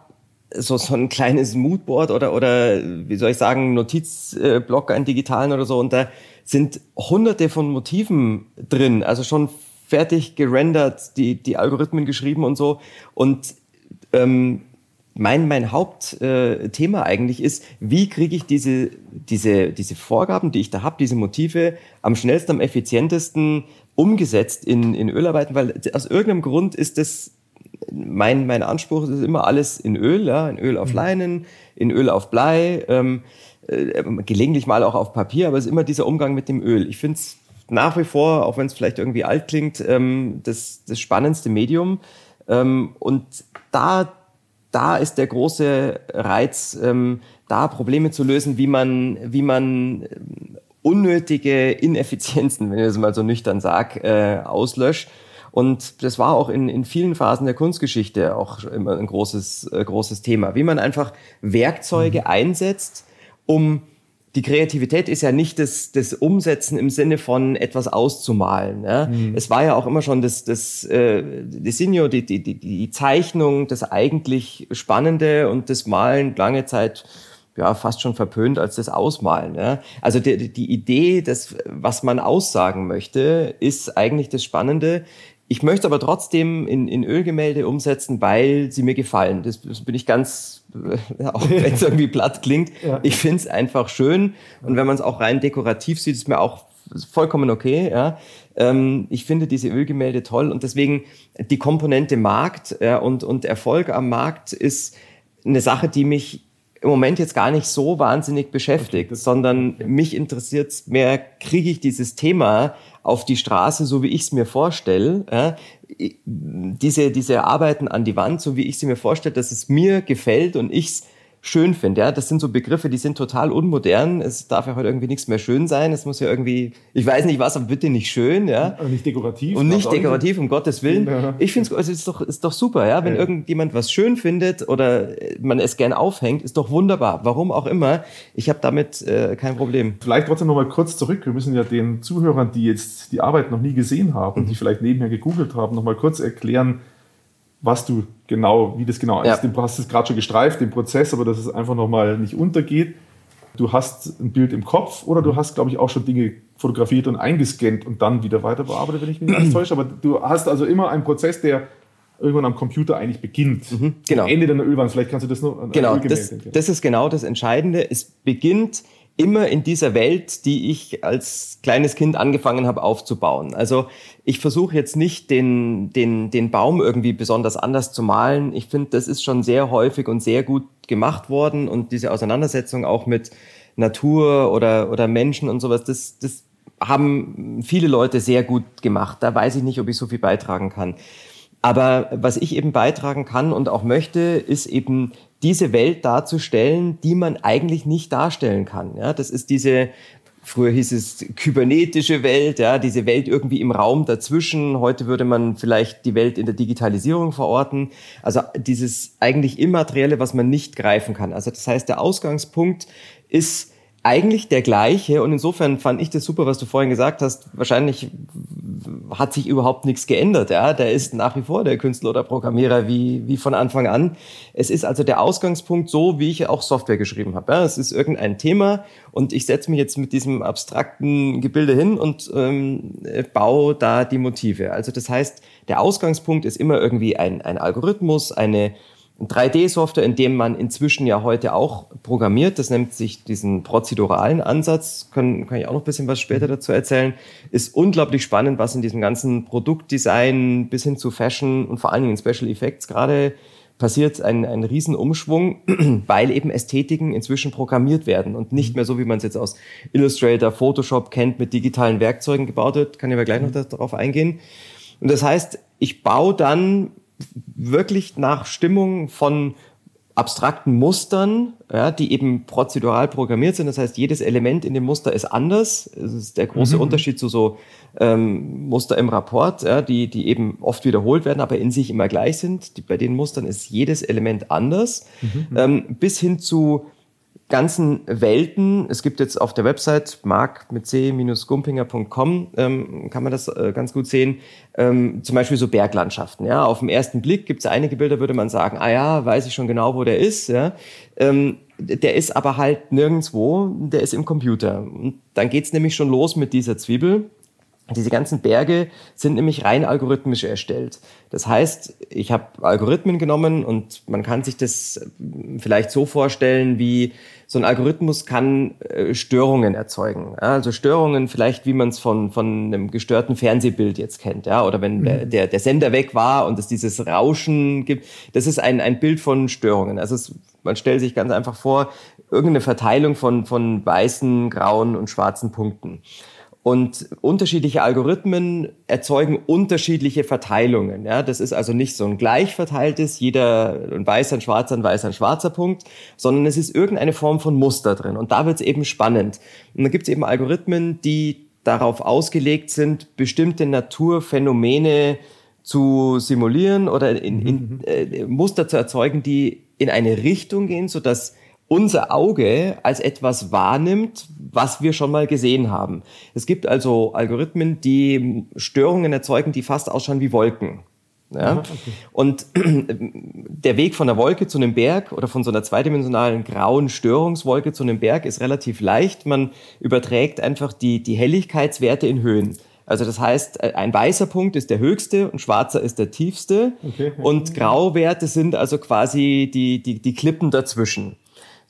so, so ein kleines Moodboard oder, oder wie soll ich sagen, Notizblock, einen digitalen oder so. Und da sind hunderte von Motiven drin, also schon fertig gerendert, die, die Algorithmen geschrieben und so. Und ähm, mein, mein Hauptthema äh, eigentlich ist, wie kriege ich diese, diese, diese Vorgaben, die ich da habe, diese Motive am schnellsten, am effizientesten umgesetzt in, in Ölarbeiten, weil aus irgendeinem Grund ist das mein, mein Anspruch ist immer alles in Öl, ja, in Öl auf mhm. Leinen, in Öl auf Blei, ähm, äh, gelegentlich mal auch auf Papier, aber es ist immer dieser Umgang mit dem Öl. Ich finde es nach wie vor, auch wenn es vielleicht irgendwie alt klingt, ähm, das, das spannendste Medium. Ähm, und da, da ist der große Reiz, ähm, da Probleme zu lösen, wie man, wie man ähm, unnötige Ineffizienzen, wenn ich das mal so nüchtern sage, äh, auslöscht. Und das war auch in, in vielen Phasen der Kunstgeschichte auch immer ein großes, äh, großes Thema, wie man einfach Werkzeuge mhm. einsetzt, um die Kreativität ist ja nicht das, das Umsetzen im Sinne von etwas auszumalen. Ja? Mhm. Es war ja auch immer schon das, das äh, Designo, die, die, die, die Zeichnung, das eigentlich Spannende und das Malen lange Zeit ja, fast schon verpönt als das Ausmalen. Ja? Also die, die Idee, das, was man aussagen möchte, ist eigentlich das Spannende. Ich möchte aber trotzdem in, in Ölgemälde umsetzen, weil sie mir gefallen. Das, das bin ich ganz, *laughs* auch wenn es irgendwie platt klingt. Ja. Ich finde es einfach schön. Und wenn man es auch rein dekorativ sieht, ist mir auch vollkommen okay. Ja. Ähm, ich finde diese Ölgemälde toll und deswegen die Komponente Markt ja, und, und Erfolg am Markt ist eine Sache, die mich im Moment jetzt gar nicht so wahnsinnig beschäftigt, okay, sondern mich interessiert mehr, kriege ich dieses Thema auf die Straße, so wie ich es mir vorstelle. Ja, diese, diese Arbeiten an die Wand, so wie ich sie mir vorstelle, dass es mir gefällt und ich es schön finde. Ja? Das sind so Begriffe, die sind total unmodern. Es darf ja heute irgendwie nichts mehr schön sein. Es muss ja irgendwie, ich weiß nicht was, aber bitte nicht schön. Ja?
Und nicht dekorativ.
Und nicht dekorativ, um Gottes Willen. Ja. Ich finde es ist doch, ist doch super, ja? wenn ja. irgendjemand was schön findet oder man es gern aufhängt, ist doch wunderbar. Warum auch immer. Ich habe damit äh, kein Problem.
Vielleicht trotzdem noch mal kurz zurück. Wir müssen ja den Zuhörern, die jetzt die Arbeit noch nie gesehen haben, mhm. die vielleicht nebenher gegoogelt haben, noch mal kurz erklären, was du genau, wie das genau ja. ist. Du hast es gerade schon gestreift, den Prozess, aber dass es einfach nochmal nicht untergeht. Du hast ein Bild im Kopf oder du hast, glaube ich, auch schon Dinge fotografiert und eingescannt und dann wieder weiter bearbeitet, wenn ich mich nicht *clears throat* täusche. Aber du hast also immer einen Prozess, der irgendwann am Computer eigentlich beginnt. Mhm,
genau.
Ende deiner Ölwand, vielleicht kannst du das noch.
Genau, das, das ist genau das Entscheidende. Es beginnt immer in dieser Welt, die ich als kleines Kind angefangen habe aufzubauen. Also ich versuche jetzt nicht den, den, den Baum irgendwie besonders anders zu malen. Ich finde, das ist schon sehr häufig und sehr gut gemacht worden und diese Auseinandersetzung auch mit Natur oder, oder Menschen und sowas, das, das haben viele Leute sehr gut gemacht. Da weiß ich nicht, ob ich so viel beitragen kann. Aber was ich eben beitragen kann und auch möchte, ist eben diese Welt darzustellen, die man eigentlich nicht darstellen kann. Ja, das ist diese, früher hieß es kybernetische Welt, ja, diese Welt irgendwie im Raum dazwischen. Heute würde man vielleicht die Welt in der Digitalisierung verorten. Also dieses eigentlich Immaterielle, was man nicht greifen kann. Also das heißt, der Ausgangspunkt ist eigentlich der gleiche und insofern fand ich das super, was du vorhin gesagt hast. Wahrscheinlich hat sich überhaupt nichts geändert. Ja, der ist nach wie vor der Künstler oder Programmierer wie wie von Anfang an. Es ist also der Ausgangspunkt so, wie ich auch Software geschrieben habe. Ja, es ist irgendein Thema und ich setze mich jetzt mit diesem abstrakten Gebilde hin und ähm, baue da die Motive. Also das heißt, der Ausgangspunkt ist immer irgendwie ein ein Algorithmus, eine 3D-Software, in dem man inzwischen ja heute auch programmiert. Das nennt sich diesen prozeduralen Ansatz. Kann, kann ich auch noch ein bisschen was später dazu erzählen. Ist unglaublich spannend, was in diesem ganzen Produktdesign bis hin zu Fashion und vor allen Dingen in Special Effects gerade passiert ein, ein Riesenumschwung, *clears throat* weil eben Ästhetiken inzwischen programmiert werden und nicht mehr so, wie man es jetzt aus Illustrator, Photoshop kennt, mit digitalen Werkzeugen gebaut wird. Kann ich aber gleich noch darauf eingehen. Und das heißt, ich baue dann wirklich nach Stimmung von abstrakten Mustern, ja, die eben prozedural programmiert sind. Das heißt, jedes Element in dem Muster ist anders. Das ist der große mhm. Unterschied zu so ähm, Muster im Rapport, ja, die, die eben oft wiederholt werden, aber in sich immer gleich sind. Die, bei den Mustern ist jedes Element anders. Mhm. Ähm, bis hin zu ganzen Welten. Es gibt jetzt auf der Website mark mit c-gumpinger.com ähm, kann man das äh, ganz gut sehen. Ähm, zum Beispiel so Berglandschaften. Ja, auf den ersten Blick gibt es einige Bilder, würde man sagen, ah ja, weiß ich schon genau, wo der ist. Ja, ähm, der ist aber halt nirgendwo. Der ist im Computer. Und dann geht's nämlich schon los mit dieser Zwiebel. Diese ganzen Berge sind nämlich rein algorithmisch erstellt. Das heißt, ich habe Algorithmen genommen und man kann sich das vielleicht so vorstellen, wie so ein Algorithmus kann äh, Störungen erzeugen. Also Störungen vielleicht, wie man es von, von einem gestörten Fernsehbild jetzt kennt. Ja? Oder wenn der, mhm. der, der Sender weg war und es dieses Rauschen gibt. Das ist ein, ein Bild von Störungen. Also es, man stellt sich ganz einfach vor, irgendeine Verteilung von, von weißen, grauen und schwarzen Punkten. Und unterschiedliche Algorithmen erzeugen unterschiedliche Verteilungen. Ja, das ist also nicht so ein gleich verteiltes, jeder ein weißer, ein schwarzer, ein weißer, ein schwarzer Punkt, sondern es ist irgendeine Form von Muster drin. Und da wird es eben spannend. Und da gibt es eben Algorithmen, die darauf ausgelegt sind, bestimmte Naturphänomene zu simulieren oder in, in, mhm. äh, Muster zu erzeugen, die in eine Richtung gehen, sodass unser Auge als etwas wahrnimmt, was wir schon mal gesehen haben. Es gibt also Algorithmen, die Störungen erzeugen, die fast ausschauen wie Wolken. Ja? okay. Und *clears throat* der Weg von der Wolke zu einem Berg oder von so einer zweidimensionalen grauen Störungswolke zu einem Berg ist relativ leicht. Man überträgt einfach die, die Helligkeitswerte in Höhen. Also das heißt, ein weißer Punkt ist der höchste und schwarzer ist der tiefste. Okay. Und Grauwerte sind also quasi die, die, die Klippen dazwischen.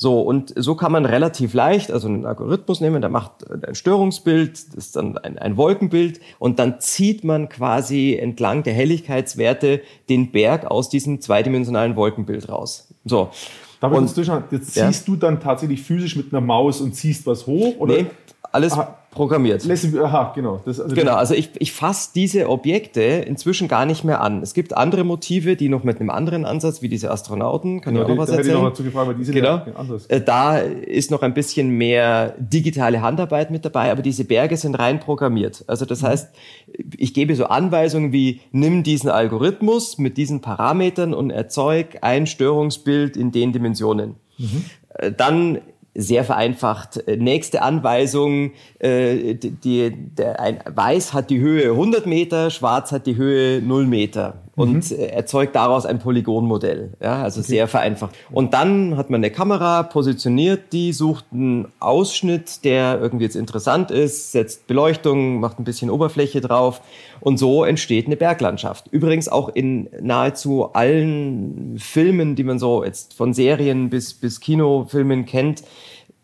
So, und so kann man relativ leicht, also einen Algorithmus nehmen, der macht ein Störungsbild, das ist dann ein, ein Wolkenbild, und dann zieht man quasi entlang der Helligkeitswerte den Berg aus diesem zweidimensionalen Wolkenbild raus. So.
Darf ich und, Jetzt ja? ziehst du dann tatsächlich physisch mit einer Maus und ziehst was hoch?
Oder? Nee, alles, Aha programmiert.
Aha, genau.
Das, also genau, also ich, ich fasse diese Objekte inzwischen gar nicht mehr an. Es gibt andere Motive, die noch mit einem anderen Ansatz, wie diese Astronauten, kann genau, ich auch noch was da erzählen. Hätte ich noch gefragt, weil diese genau. anders. Äh, da ist noch ein bisschen mehr digitale Handarbeit mit dabei, aber diese Berge sind rein programmiert. Also das mhm. heißt, ich gebe so Anweisungen wie, nimm diesen Algorithmus mit diesen Parametern und erzeug ein Störungsbild in den Dimensionen. Mhm. Äh, dann sehr vereinfacht. Äh, nächste Anweisung, äh, die, der, ein Weiß hat die Höhe 100 Meter, Schwarz hat die Höhe 0 Meter und mhm. erzeugt daraus ein Polygonmodell. Ja, also okay. sehr vereinfacht. Und dann hat man eine Kamera, positioniert die, sucht einen Ausschnitt, der irgendwie jetzt interessant ist, setzt Beleuchtung, macht ein bisschen Oberfläche drauf und so entsteht eine Berglandschaft. Übrigens auch in nahezu allen Filmen, die man so jetzt von Serien bis, bis Kinofilmen kennt,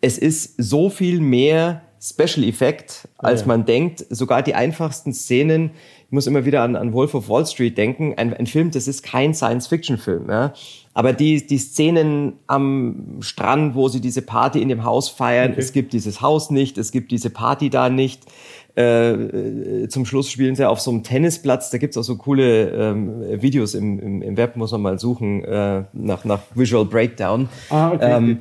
es ist so viel mehr Special Effect, als ja. man denkt. Sogar die einfachsten Szenen, ich muss immer wieder an, an Wolf of Wall Street denken, ein, ein Film, das ist kein Science-Fiction-Film. Ja? Aber die, die Szenen am Strand, wo sie diese Party in dem Haus feiern, okay. es gibt dieses Haus nicht, es gibt diese Party da nicht. Äh, zum Schluss spielen sie auf so einem Tennisplatz. Da gibt's auch so coole ähm, Videos im, im, im Web, muss man mal suchen, äh, nach, nach Visual Breakdown. Ah, okay. Ähm,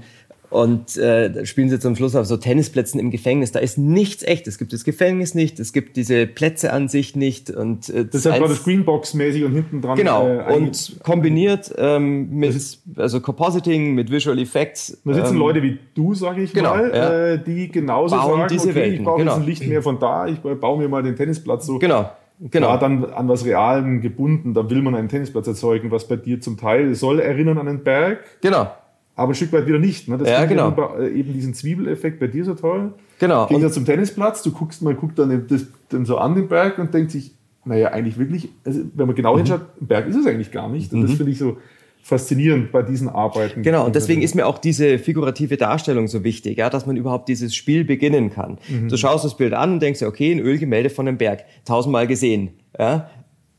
und äh, spielen sie zum Schluss auf so Tennisplätzen im Gefängnis. Da ist nichts echt. Es gibt das Gefängnis nicht, es gibt diese Plätze an sich nicht. Und,
äh, das ist halt das Greenbox-mäßig und hinten dran.
Genau. Äh, und kombiniert ähm, mit also Compositing, mit Visual Effects.
Da sitzen ähm, Leute wie du, sage ich
genau,
mal,
ja.
äh, die genauso Bauen sagen,
diese
okay,
Welten.
ich brauche
genau.
jetzt ein Licht mehr von da, ich baue mir mal den Tennisplatz so.
Genau.
Genau. War dann an was Realem gebunden, da will man einen Tennisplatz erzeugen, was bei dir zum Teil soll erinnern an einen Berg.
Genau
aber ein Stück weit wieder nicht. Ne?
Das ja, genau.
Äh, eben diesen Zwiebeleffekt bei dir so toll.
Genau.
Geht ja zum Tennisplatz, du guckst, man guckt dann, das, dann so an den Berg und denkt sich, naja, eigentlich wirklich, also wenn man genau mhm. hinschaut, ein Berg ist es eigentlich gar nicht. Und mhm. das finde ich so faszinierend bei diesen Arbeiten.
Genau, und deswegen ist mir auch diese figurative Darstellung so wichtig, ja, dass man überhaupt dieses Spiel beginnen kann. Mhm. Du schaust das Bild an und denkst, okay, ein Ölgemälde von einem Berg, tausendmal gesehen. Ja?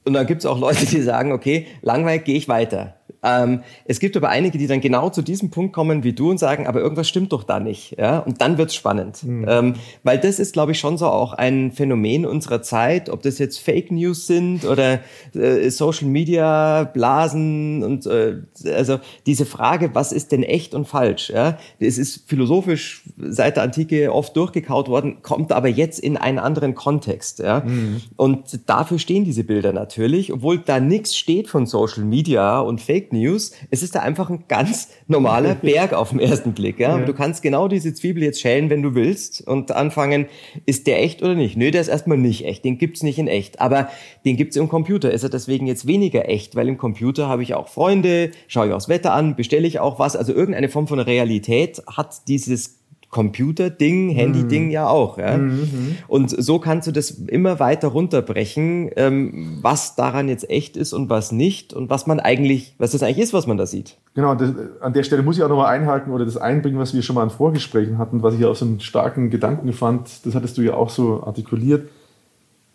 Und dann gibt es auch Leute, die sagen, okay, langweilig gehe ich weiter. Ähm, es gibt aber einige, die dann genau zu diesem Punkt kommen wie du und sagen, aber irgendwas stimmt doch da nicht. Ja? Und dann wird's spannend. Mhm. Ähm, weil das ist, glaube ich, schon so auch ein Phänomen unserer Zeit, ob das jetzt Fake News sind oder äh, Social Media Blasen und äh, also diese Frage, was ist denn echt und falsch? Ja? Es ist philosophisch seit der Antike oft durchgekaut worden, kommt aber jetzt in einen anderen Kontext. Ja? Mhm. Und dafür stehen diese Bilder natürlich, obwohl da nichts steht von Social Media und Fake Fake News. Es ist da einfach ein ganz normaler *laughs* Berg auf den ersten Blick. Ja? ja. Du kannst genau diese Zwiebel jetzt schälen, wenn du willst und anfangen, ist der echt oder nicht? Nö, der ist erstmal nicht echt. Den gibt's nicht in echt. Aber den gibt's im Computer. Ist er deswegen jetzt weniger echt? Weil im Computer habe ich auch Freunde, schaue ich auch das Wetter an, bestelle ich auch was. Also irgendeine Form von Realität hat dieses Computer-Ding, Handy-Ding mhm. ja auch. Ja? Mhm. Und so kannst du das immer weiter runterbrechen, ähm, was daran jetzt echt ist und was nicht und was man eigentlich, was das eigentlich ist, was man da sieht.
Genau, das, an der Stelle muss ich auch nochmal einhaken oder das einbringen, was wir schon mal in Vorgesprächen hatten, was ich auch so einen starken Gedanken fand, das hattest du ja auch so artikuliert.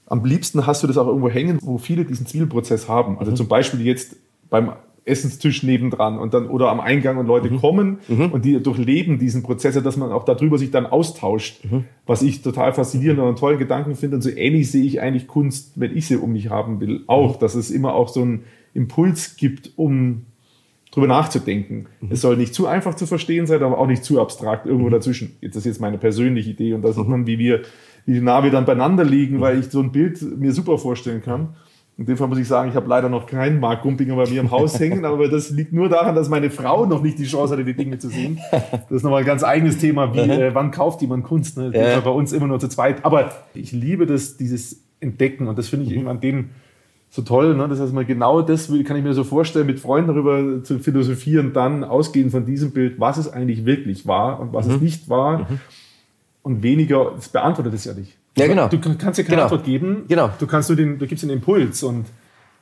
Am liebsten hast du das auch irgendwo hängen, wo viele diesen Zielprozess haben. Also mhm. zum Beispiel jetzt beim Essenstisch nebendran und dann oder am Eingang und Leute mhm. kommen mhm. und die durchleben diesen Prozess, dass man auch darüber sich dann austauscht, mhm. was ich total faszinierend und einen tollen Gedanken finde. Und so ähnlich sehe ich eigentlich Kunst, wenn ich sie um mich haben will, auch, mhm. dass es immer auch so einen Impuls gibt, um drüber nachzudenken. Mhm. Es soll nicht zu einfach zu verstehen sein, aber auch nicht zu abstrakt irgendwo mhm. dazwischen. Das ist jetzt meine persönliche Idee und da sieht man, wie wir, wie nah wir dann beieinander liegen, weil ich so ein Bild mir super vorstellen kann. In dem Fall muss ich sagen, ich habe leider noch keinen Mark Gumpinger bei mir im Haus *laughs* hängen, aber das liegt nur daran, dass meine Frau noch nicht die Chance hatte, die Dinge zu sehen. Das ist nochmal ein ganz eigenes Thema, wie, äh, wann kauft jemand Kunst? Ne? Das ja. bei uns immer nur zu zweit. Aber ich liebe das, dieses Entdecken und das finde ich mhm. eben an dem so toll. Ne? Das heißt, mal genau das kann ich mir so vorstellen, mit Freunden darüber zu philosophieren, dann ausgehend von diesem Bild, was es eigentlich wirklich war und was mhm. es nicht war. Mhm. Und weniger, das beantwortet es ja nicht.
Ja, genau.
Du kannst ja keine
genau.
Antwort geben.
Genau.
Du kannst nur den, du gibst den Impuls und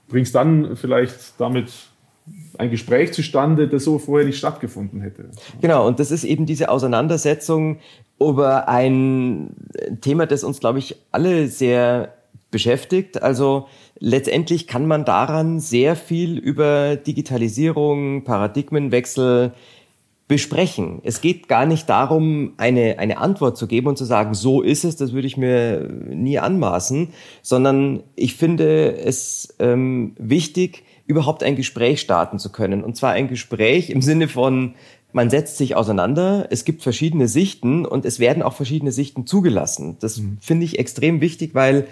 bringst dann vielleicht damit ein Gespräch zustande, das so vorher nicht stattgefunden hätte.
Genau, und das ist eben diese Auseinandersetzung über ein Thema, das uns, glaube ich, alle sehr beschäftigt. Also letztendlich kann man daran sehr viel über Digitalisierung, Paradigmenwechsel, besprechen. Es geht gar nicht darum, eine, eine Antwort zu geben und zu sagen, so ist es, das würde ich mir nie anmaßen, sondern ich finde es ähm, wichtig, überhaupt ein Gespräch starten zu können. Und zwar ein Gespräch im Sinne von, man setzt sich auseinander, es gibt verschiedene Sichten und es werden auch verschiedene Sichten zugelassen. Das mhm. finde ich extrem wichtig, weil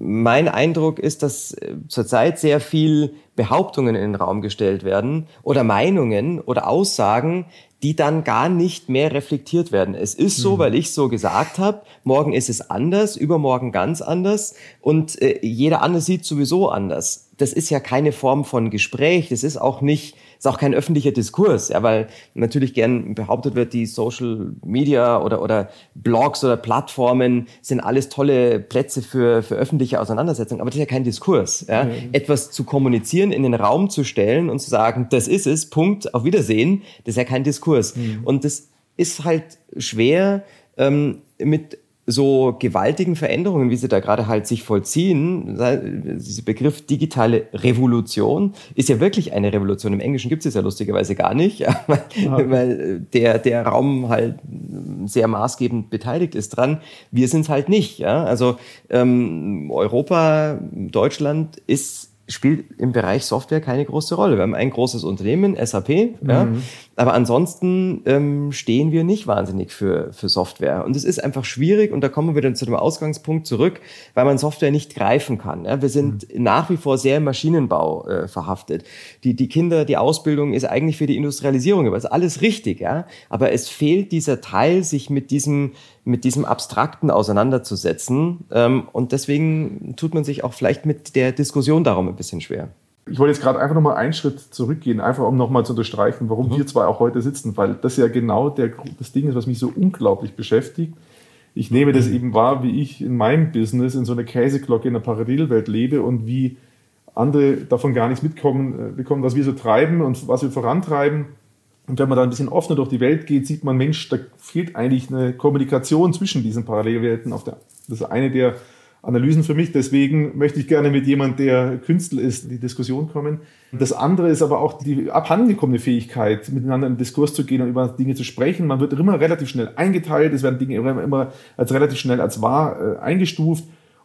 mein Eindruck ist, dass äh, zurzeit sehr viel Behauptungen in den Raum gestellt werden oder Meinungen oder Aussagen, die dann gar nicht mehr reflektiert werden. Es ist so, mhm. weil ich so gesagt habe, morgen ist es anders, übermorgen ganz anders und äh, jeder andere sieht sowieso anders. Das ist ja keine Form von Gespräch, das ist auch nicht ist auch kein öffentlicher Diskurs, ja, weil natürlich gern behauptet wird, die Social Media oder, oder Blogs oder Plattformen sind alles tolle Plätze für, für öffentliche Auseinandersetzungen, aber das ist ja kein Diskurs. Ja. Mhm. Etwas zu kommunizieren, in den Raum zu stellen und zu sagen, das ist es, Punkt, auf Wiedersehen, das ist ja kein Diskurs. Mhm. Und das ist halt schwer ähm, mit so gewaltigen Veränderungen, wie sie da gerade halt sich vollziehen, dieser Begriff digitale Revolution ist ja wirklich eine Revolution. Im Englischen gibt es ja lustigerweise gar nicht, *laughs* weil, weil, der, der Raum halt sehr maßgebend beteiligt ist dran. Wir sind es halt nicht. Ja? Also ähm, Europa, Deutschland ist spielt im Bereich Software keine große Rolle. Wir haben ein großes Unternehmen, SAP, mhm. ja, aber ansonsten ähm, stehen wir nicht wahnsinnig für, für Software. Und es ist einfach schwierig und da kommen wir wieder zu dem Ausgangspunkt zurück, weil man Software nicht greifen kann. Ja. Wir sind mhm. nach wie vor sehr im Maschinenbau äh, verhaftet. Die, die Kinder, die Ausbildung ist eigentlich für die Industrialisierung, aber ist alles richtig, ja. Aber es fehlt dieser Teil, sich mit diesem mit diesem Abstrakten auseinanderzusetzen. Ähm, und deswegen tut man sich auch vielleicht mit der Diskussion darum ein bisschen schwer.
Ich wollte jetzt gerade einfach nochmal einen Schritt zurückgehen, einfach um nochmal zu unterstreichen, warum mhm. wir zwei auch heute sitzen, weil das ja genau der, das Ding ist, was mich so unglaublich beschäftigt. Ich nehme das mhm. eben wahr, wie ich in meinem Business in so einer Käseglocke in einer Parallelwelt lebe und wie andere davon gar nichts mitkommen, äh, bekommen, was wir so treiben und was wir vorantreiben. Und wenn man da ein bisschen offener durch die Welt geht, sieht man, Mensch, da fehlt eigentlich eine Kommunikation zwischen diesen Parallelwelten. Auf der, das ist eine der Analysen für mich. Deswegen möchte ich gerne mit jemand, der Künstler ist, in die Diskussion kommen. Das andere ist aber auch die abhandengekommene Fähigkeit, miteinander in Diskurs zu gehen und über Dinge zu sprechen. Man wird immer relativ schnell eingeteilt. Es werden Dinge immer, immer als relativ schnell als wahr äh, eingestuft.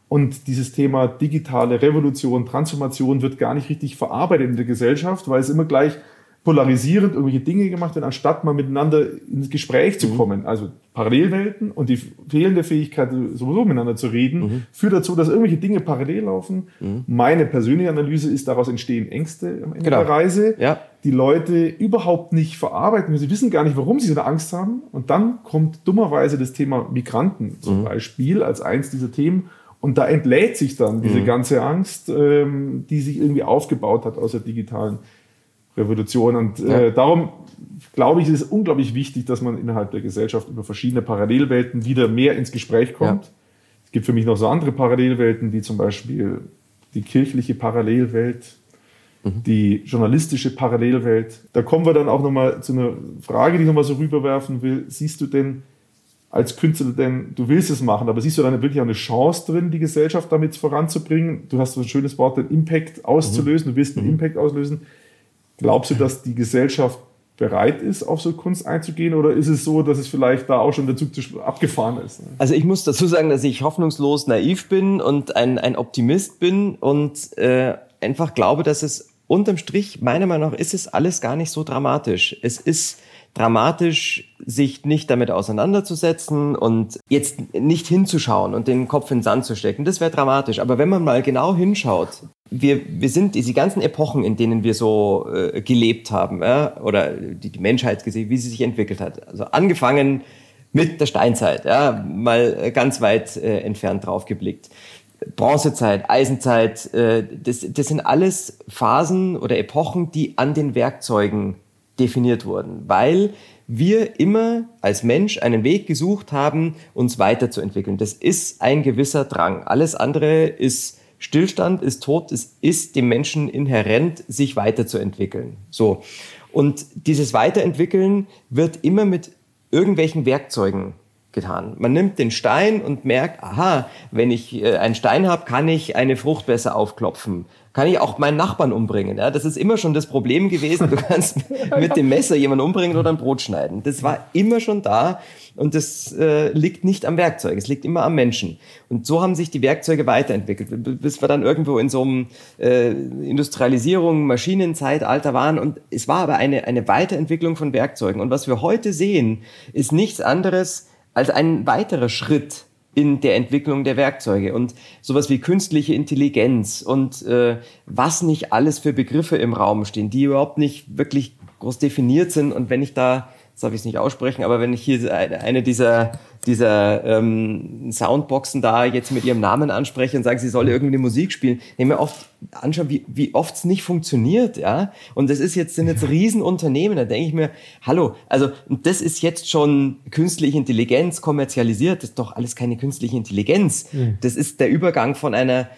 Und dieses Thema digitale Revolution, Transformation wird gar nicht richtig verarbeitet in der Gesellschaft, weil es immer gleich polarisierend irgendwelche Dinge gemacht werden, anstatt mal miteinander ins Gespräch zu mhm. kommen. Also Parallelwelten und die fehlende Fähigkeit, sowieso miteinander zu reden, mhm. führt dazu, dass irgendwelche Dinge parallel laufen. Mhm. Meine persönliche Analyse ist, daraus entstehen Ängste am Ende genau. der Reise,
ja.
die Leute überhaupt nicht verarbeiten. Sie wissen gar nicht, warum sie so eine Angst haben. Und dann kommt dummerweise das Thema Migranten zum mhm. Beispiel als eins dieser Themen. Und da entlädt sich dann diese mhm. ganze Angst, ähm, die sich irgendwie aufgebaut hat aus der digitalen Revolution. Und äh, darum glaube ich, ist es unglaublich wichtig, dass man innerhalb der Gesellschaft über verschiedene Parallelwelten wieder mehr ins Gespräch kommt. Ja. Es gibt für mich noch so andere Parallelwelten, wie zum Beispiel die kirchliche Parallelwelt, mhm. die journalistische Parallelwelt. Da kommen wir dann auch nochmal zu einer Frage, die ich nochmal so rüberwerfen will. Siehst du denn als Künstler denn, du willst es machen, aber siehst du dann wirklich auch eine Chance drin, die Gesellschaft damit voranzubringen? Du hast so ein schönes Wort, den Impact auszulösen, du willst einen mhm. Impact auslösen. Glaubst du, dass die Gesellschaft bereit ist, auf so Kunst einzugehen? Oder ist es so, dass es vielleicht da auch schon der Zug abgefahren ist?
Also ich muss dazu sagen, dass ich hoffnungslos naiv bin und ein, ein Optimist bin und äh, einfach glaube, dass es unterm Strich, meiner Meinung nach, ist es alles gar nicht so dramatisch. Es ist dramatisch, sich nicht damit auseinanderzusetzen und jetzt nicht hinzuschauen und den Kopf in den Sand zu stecken. Das wäre dramatisch. Aber wenn man mal genau hinschaut, wir, wir sind diese ganzen Epochen, in denen wir so äh, gelebt haben, ja, oder die, die Menschheit gesehen, wie sie sich entwickelt hat. Also angefangen mit der Steinzeit, ja, mal ganz weit äh, entfernt drauf geblickt. Bronzezeit, Eisenzeit, äh, das, das sind alles Phasen oder Epochen, die an den Werkzeugen definiert wurden, weil wir immer als Mensch einen Weg gesucht haben, uns weiterzuentwickeln. Das ist ein gewisser Drang. Alles andere ist Stillstand, ist tot. Es ist dem Menschen inhärent, sich weiterzuentwickeln. So. Und dieses Weiterentwickeln wird immer mit irgendwelchen Werkzeugen getan. Man nimmt den Stein und merkt, aha, wenn ich äh, einen Stein habe, kann ich eine Frucht besser aufklopfen kann ich auch meinen Nachbarn umbringen. Ja? Das ist immer schon das Problem gewesen. Du kannst *laughs* mit dem Messer jemanden umbringen oder ein Brot schneiden. Das war immer schon da und das äh, liegt nicht am Werkzeug, es liegt immer am Menschen. Und so haben sich die Werkzeuge weiterentwickelt, bis wir dann irgendwo in so einem äh, Industrialisierung, Maschinenzeitalter waren. Und es war aber eine, eine Weiterentwicklung von Werkzeugen. Und was wir heute sehen, ist nichts anderes als ein weiterer Schritt in der Entwicklung der Werkzeuge und sowas wie künstliche Intelligenz und äh, was nicht alles für Begriffe im Raum stehen, die überhaupt nicht wirklich groß definiert sind. Und wenn ich da das darf ich es nicht aussprechen, aber wenn ich hier eine dieser, dieser ähm, Soundboxen da jetzt mit ihrem Namen anspreche und sage, sie soll irgendwie Musik spielen, nehme mir oft anschauen, wie, wie oft es nicht funktioniert, ja. Und das ist jetzt, sind jetzt Riesenunternehmen, da denke ich mir, hallo, also das ist jetzt schon künstliche Intelligenz kommerzialisiert, das ist doch alles keine künstliche Intelligenz. Das ist der Übergang von einer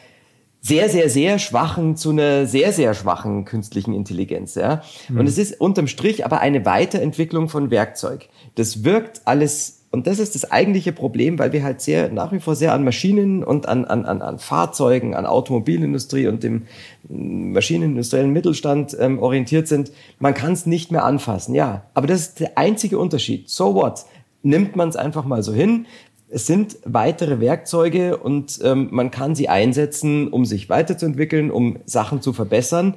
sehr, sehr, sehr schwachen zu einer sehr, sehr schwachen künstlichen Intelligenz. Ja? Mhm. Und es ist unterm Strich aber eine Weiterentwicklung von Werkzeug. Das wirkt alles, und das ist das eigentliche Problem, weil wir halt sehr, nach wie vor sehr an Maschinen und an, an, an, an Fahrzeugen, an Automobilindustrie und dem maschinenindustriellen Mittelstand ähm, orientiert sind. Man kann es nicht mehr anfassen, ja. Aber das ist der einzige Unterschied. So what? Nimmt man es einfach mal so hin, es sind weitere Werkzeuge und ähm, man kann sie einsetzen, um sich weiterzuentwickeln, um Sachen zu verbessern.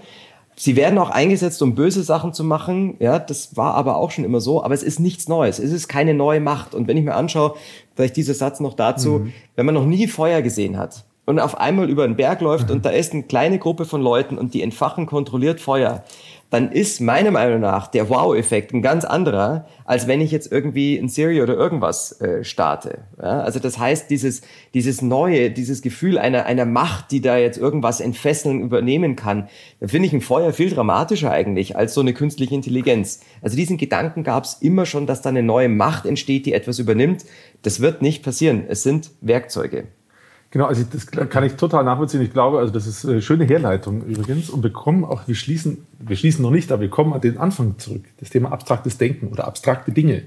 Sie werden auch eingesetzt, um böse Sachen zu machen. Ja, das war aber auch schon immer so. Aber es ist nichts Neues. Es ist keine neue Macht. Und wenn ich mir anschaue, vielleicht dieser Satz noch dazu, mhm. wenn man noch nie Feuer gesehen hat und auf einmal über einen Berg läuft mhm. und da ist eine kleine Gruppe von Leuten und die entfachen kontrolliert Feuer, dann ist meiner Meinung nach der Wow-Effekt ein ganz anderer, als wenn ich jetzt irgendwie in Siri oder irgendwas äh, starte. Ja? Also das heißt, dieses, dieses Neue, dieses Gefühl einer, einer Macht, die da jetzt irgendwas entfesseln, übernehmen kann, finde ich ein Feuer viel dramatischer eigentlich als so eine künstliche Intelligenz. Also diesen Gedanken gab es immer schon, dass da eine neue Macht entsteht, die etwas übernimmt. Das wird nicht passieren. Es sind Werkzeuge.
Genau, also das kann ich total nachvollziehen. Ich glaube, also das ist eine schöne Herleitung übrigens und wir kommen auch, wir schließen, wir schließen noch nicht, aber wir kommen an den Anfang zurück. Das Thema abstraktes Denken oder abstrakte Dinge.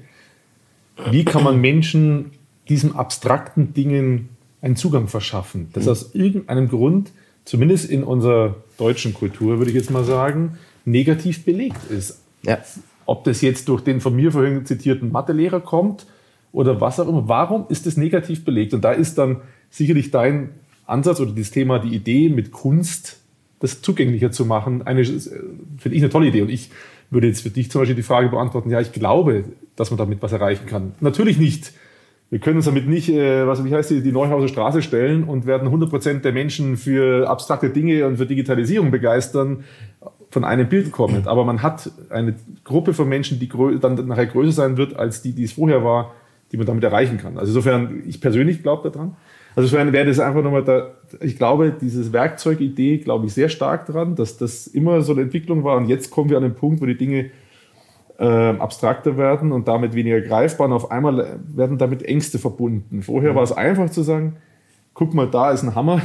Wie kann man Menschen diesen abstrakten Dingen einen Zugang verschaffen, das aus irgendeinem Grund, zumindest in unserer deutschen Kultur, würde ich jetzt mal sagen, negativ belegt ist. Ja. Ob das jetzt durch den von mir vorhin zitierten Mathelehrer kommt oder was auch immer. Warum ist das negativ belegt? Und da ist dann sicherlich dein Ansatz oder das Thema, die Idee mit Kunst, das zugänglicher zu machen, eine, finde ich eine tolle Idee. Und ich würde jetzt für dich zum Beispiel die Frage beantworten, ja, ich glaube, dass man damit was erreichen kann. Natürlich nicht. Wir können uns damit nicht, äh, was wie heißt die, die Neuhauser Straße stellen und werden 100 Prozent der Menschen für abstrakte Dinge und für Digitalisierung begeistern, von einem Bild kommend. Aber man hat eine Gruppe von Menschen, die dann nachher größer sein wird als die, die es vorher war, die man damit erreichen kann. Also insofern, ich persönlich glaube daran. Also für wäre das einfach nochmal da, ich glaube, dieses Werkzeugidee, glaube ich, sehr stark dran, dass das immer so eine Entwicklung war und jetzt kommen wir an den Punkt, wo die Dinge äh, abstrakter werden und damit weniger greifbar. Und auf einmal werden damit Ängste verbunden. Vorher mhm. war es einfach zu sagen, guck mal, da ist ein Hammer,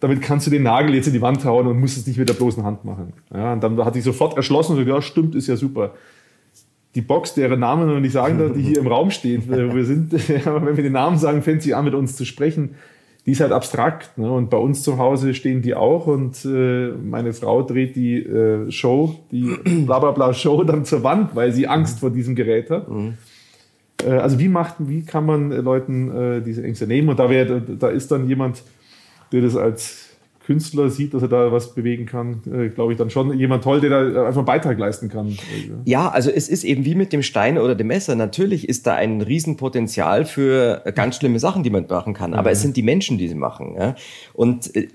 damit kannst du den Nagel jetzt in die Wand hauen und musst es nicht mit der bloßen Hand machen. Ja, und dann hat sich sofort erschlossen und gesagt, ja, stimmt, ist ja super. Die Box, deren Namen noch nicht sagen darf, die hier im *laughs* Raum steht, äh, wir sind, *laughs* *laughs* wenn wir den Namen sagen, fängt sie an, mit uns zu sprechen. Die ist halt abstrakt. Ne? Und bei uns zu Hause stehen die auch und äh, meine Frau dreht die äh, Show, die *clears throat* blablabla Show dann zur Wand, weil sie Angst vor diesem Gerät hat. Mhm. Äh, also wie macht, wie kann man Leuten äh, diese Ängste nehmen? Und da, wär, da ist dann jemand, der das als Künstler sieht, dass er da was bewegen kann, äh, glaube ich, dann schon jemand toll, der da einfach einen Beitrag leisten kann.
Ja, also es ist eben wie mit dem Stein oder dem Messer. Natürlich ist da ein Riesenpotenzial für ganz schlimme Sachen, die man machen kann. Aber mhm. es sind die Menschen, die sie machen. Ja? Und äh,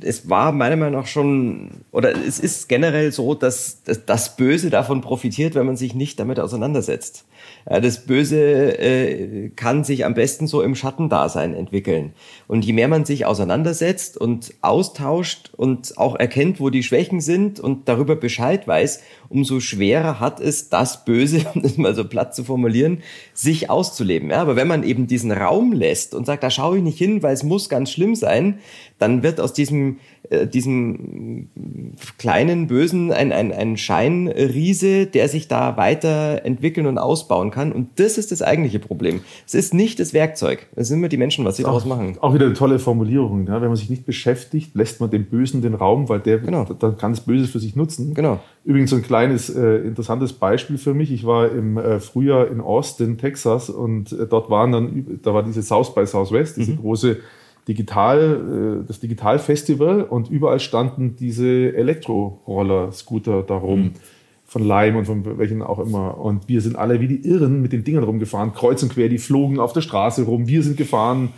es war meiner Meinung nach schon, oder es ist generell so, dass, dass das Böse davon profitiert, wenn man sich nicht damit auseinandersetzt. Das Böse äh, kann sich am besten so im Schattendasein entwickeln. Und je mehr man sich auseinandersetzt und austauscht und auch erkennt, wo die Schwächen sind und darüber Bescheid weiß, umso schwerer hat es, das Böse, *laughs* um das mal so platt zu formulieren, sich auszuleben. Ja, aber wenn man eben diesen Raum lässt und sagt, da schaue ich nicht hin, weil es muss ganz schlimm sein, dann wird aus diesem, äh, diesem kleinen Bösen ein, ein, ein Scheinriese, der sich da weiterentwickeln und ausbauen kann. Und das ist das eigentliche Problem. Es ist nicht das Werkzeug. Es sind immer die Menschen, was sie daraus machen.
Auch wieder eine tolle Formulierung. Ja? Wenn man sich nicht beschäftigt, lässt man dem Bösen den Raum, weil der genau. dann kann das Böse für sich nutzen.
Genau.
Übrigens so ein kleines äh, interessantes Beispiel für mich. Ich war im äh, Frühjahr in Austin, Texas, und äh, dort waren dann, da war diese South by Southwest, diese mhm. große Digital, äh, das Digitalfestival und überall standen diese Elektroroller-Scooter darum. Mhm. Von Lime und von welchen auch immer. Und wir sind alle wie die Irren mit den Dingern rumgefahren, kreuz und quer, die flogen auf der Straße rum. Wir sind gefahren,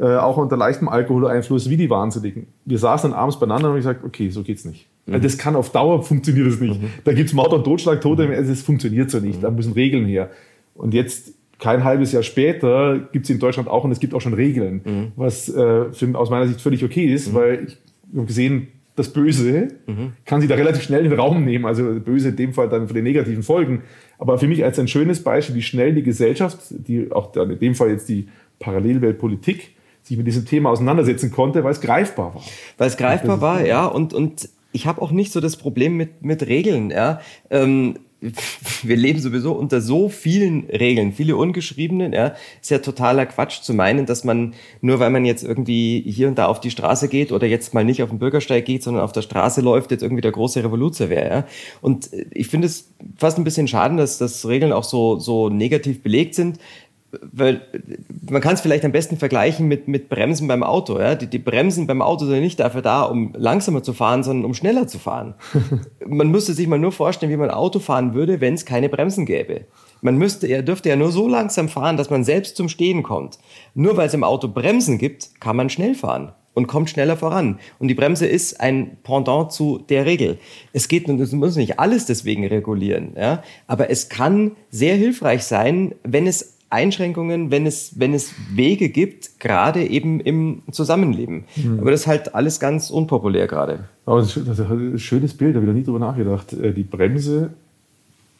äh, auch unter leichtem Alkoholeinfluss, wie die Wahnsinnigen. Wir saßen dann abends beieinander und haben gesagt, okay, so geht's nicht. Mhm. Das kann auf Dauer funktioniert es nicht. Mhm. Da gibt's Mord und Totschlag, Tote, also es funktioniert so nicht. Da müssen Regeln her. Und jetzt kein halbes Jahr später gibt es in Deutschland auch und es gibt auch schon Regeln, mhm. was äh, für, aus meiner Sicht völlig okay ist, mhm. weil ich habe gesehen, das Böse mhm. kann sie da relativ schnell in den Raum nehmen, also böse in dem Fall dann für die negativen Folgen. Aber für mich als ein schönes Beispiel, wie schnell die Gesellschaft, die auch dann in dem Fall jetzt die Parallelweltpolitik, sich mit diesem Thema auseinandersetzen konnte, weil es greifbar war.
Weil es greifbar war, ja, und, und ich habe auch nicht so das Problem mit, mit Regeln, ja. Ähm, *laughs* wir leben sowieso unter so vielen Regeln, viele ungeschriebene. Ja, ist ja totaler Quatsch zu meinen, dass man nur weil man jetzt irgendwie hier und da auf die Straße geht oder jetzt mal nicht auf den Bürgersteig geht, sondern auf der Straße läuft, jetzt irgendwie der große Revoluzer wäre. Ja? Und ich finde es fast ein bisschen schade, dass, dass Regeln auch so, so negativ belegt sind weil man kann es vielleicht am besten vergleichen mit, mit Bremsen beim Auto. Ja? Die, die Bremsen beim Auto sind nicht dafür da, um langsamer zu fahren, sondern um schneller zu fahren. *laughs* man müsste sich mal nur vorstellen, wie man Auto fahren würde, wenn es keine Bremsen gäbe. Man müsste, er dürfte ja nur so langsam fahren, dass man selbst zum Stehen kommt. Nur weil es im Auto Bremsen gibt, kann man schnell fahren und kommt schneller voran. Und die Bremse ist ein Pendant zu der Regel. Es geht, es muss nicht alles deswegen regulieren, ja, aber es kann sehr hilfreich sein, wenn es Einschränkungen, wenn es, wenn es Wege gibt, gerade eben im Zusammenleben. Mhm. Aber das ist halt alles ganz unpopulär gerade.
Aber das ist ein schönes Bild, da habe ich noch nie drüber nachgedacht. Äh, die Bremse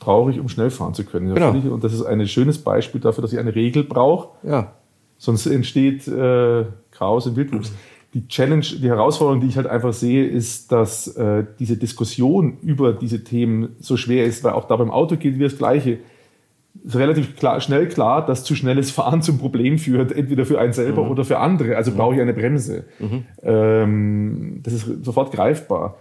brauche ich, um schnell fahren zu können. Genau. Und das ist ein schönes Beispiel dafür, dass ich eine Regel brauche.
Ja.
Sonst entsteht äh, Chaos im Wildwuchs. Die Challenge, die Herausforderung, die ich halt einfach sehe, ist, dass äh, diese Diskussion über diese Themen so schwer ist, weil auch da beim Auto gilt wie das Gleiche relativ klar, schnell klar, dass zu schnelles Fahren zum Problem führt, entweder für einen selber mhm. oder für andere. Also mhm. brauche ich eine Bremse. Mhm. Ähm, das ist sofort greifbar.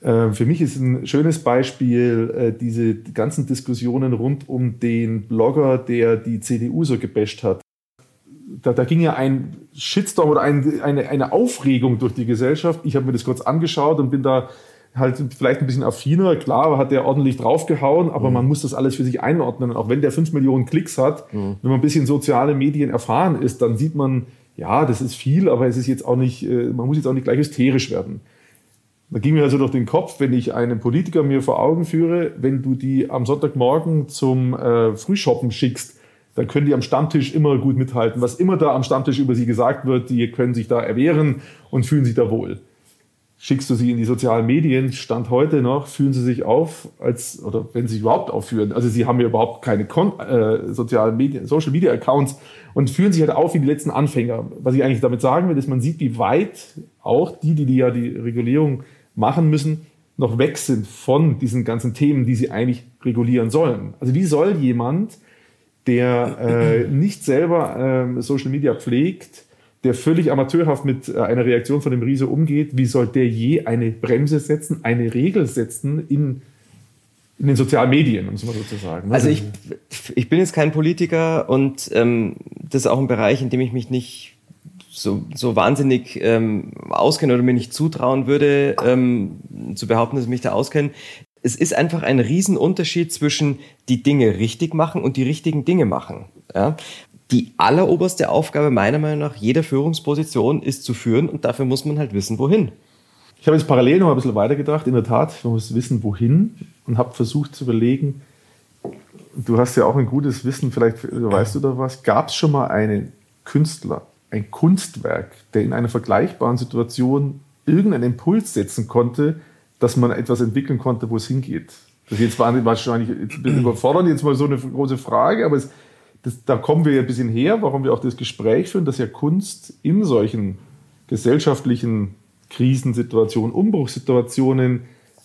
Äh, für mich ist ein schönes Beispiel äh, diese ganzen Diskussionen rund um den Blogger, der die CDU so gebasht hat. Da, da ging ja ein Shitstorm oder ein, eine, eine Aufregung durch die Gesellschaft. Ich habe mir das kurz angeschaut und bin da halt vielleicht ein bisschen affiner. Klar, hat der ordentlich draufgehauen, aber mhm. man muss das alles für sich einordnen. Und auch wenn der fünf Millionen Klicks hat, mhm. wenn man ein bisschen soziale Medien erfahren ist, dann sieht man, ja, das ist viel, aber es ist jetzt auch nicht, äh, man muss jetzt auch nicht gleich hysterisch werden. Da ging mir also durch den Kopf, wenn ich einen Politiker mir vor Augen führe, wenn du die am Sonntagmorgen zum äh, Frühshoppen schickst, dann können die am Stammtisch immer gut mithalten. Was immer da am Stammtisch über sie gesagt wird, die können sich da erwehren und fühlen sich da wohl schickst du sie in die sozialen Medien, Stand heute noch, führen sie sich auf, als, oder wenn sie sich überhaupt aufführen, also sie haben ja überhaupt keine Kon äh, sozialen Medien, Social Media Accounts und führen sich halt auf wie die letzten Anfänger. Was ich eigentlich damit sagen will, ist, man sieht, wie weit auch die, die, die ja die Regulierung machen müssen, noch weg sind von diesen ganzen Themen, die sie eigentlich regulieren sollen. Also wie soll jemand, der äh, nicht selber äh, Social Media pflegt, der völlig amateurhaft mit äh, einer Reaktion von dem Riese umgeht, wie soll der je eine Bremse setzen, eine Regel setzen in, in den sozialen Medien, um es mal so zu sagen?
Also ich, ich bin jetzt kein Politiker und ähm, das ist auch ein Bereich, in dem ich mich nicht so, so wahnsinnig ähm, auskenne oder mir nicht zutrauen würde, ähm, zu behaupten, dass ich mich da auskenne. Es ist einfach ein Riesenunterschied zwischen die Dinge richtig machen und die richtigen Dinge machen. Ja? Die alleroberste Aufgabe meiner Meinung nach jeder Führungsposition ist zu führen und dafür muss man halt wissen, wohin.
Ich habe jetzt parallel noch ein bisschen weitergedacht. In der Tat, man muss wissen, wohin und habe versucht zu überlegen, du hast ja auch ein gutes Wissen, vielleicht weißt du da was, gab es schon mal einen Künstler, ein Kunstwerk, der in einer vergleichbaren Situation irgendeinen Impuls setzen konnte, dass man etwas entwickeln konnte, wo es hingeht? Das ist jetzt wahrscheinlich ein bisschen überfordernd, jetzt mal so eine große Frage, aber es das, da kommen wir ja ein bisschen her, warum wir auch das Gespräch führen, dass ja Kunst in solchen gesellschaftlichen Krisensituationen, Umbruchssituationen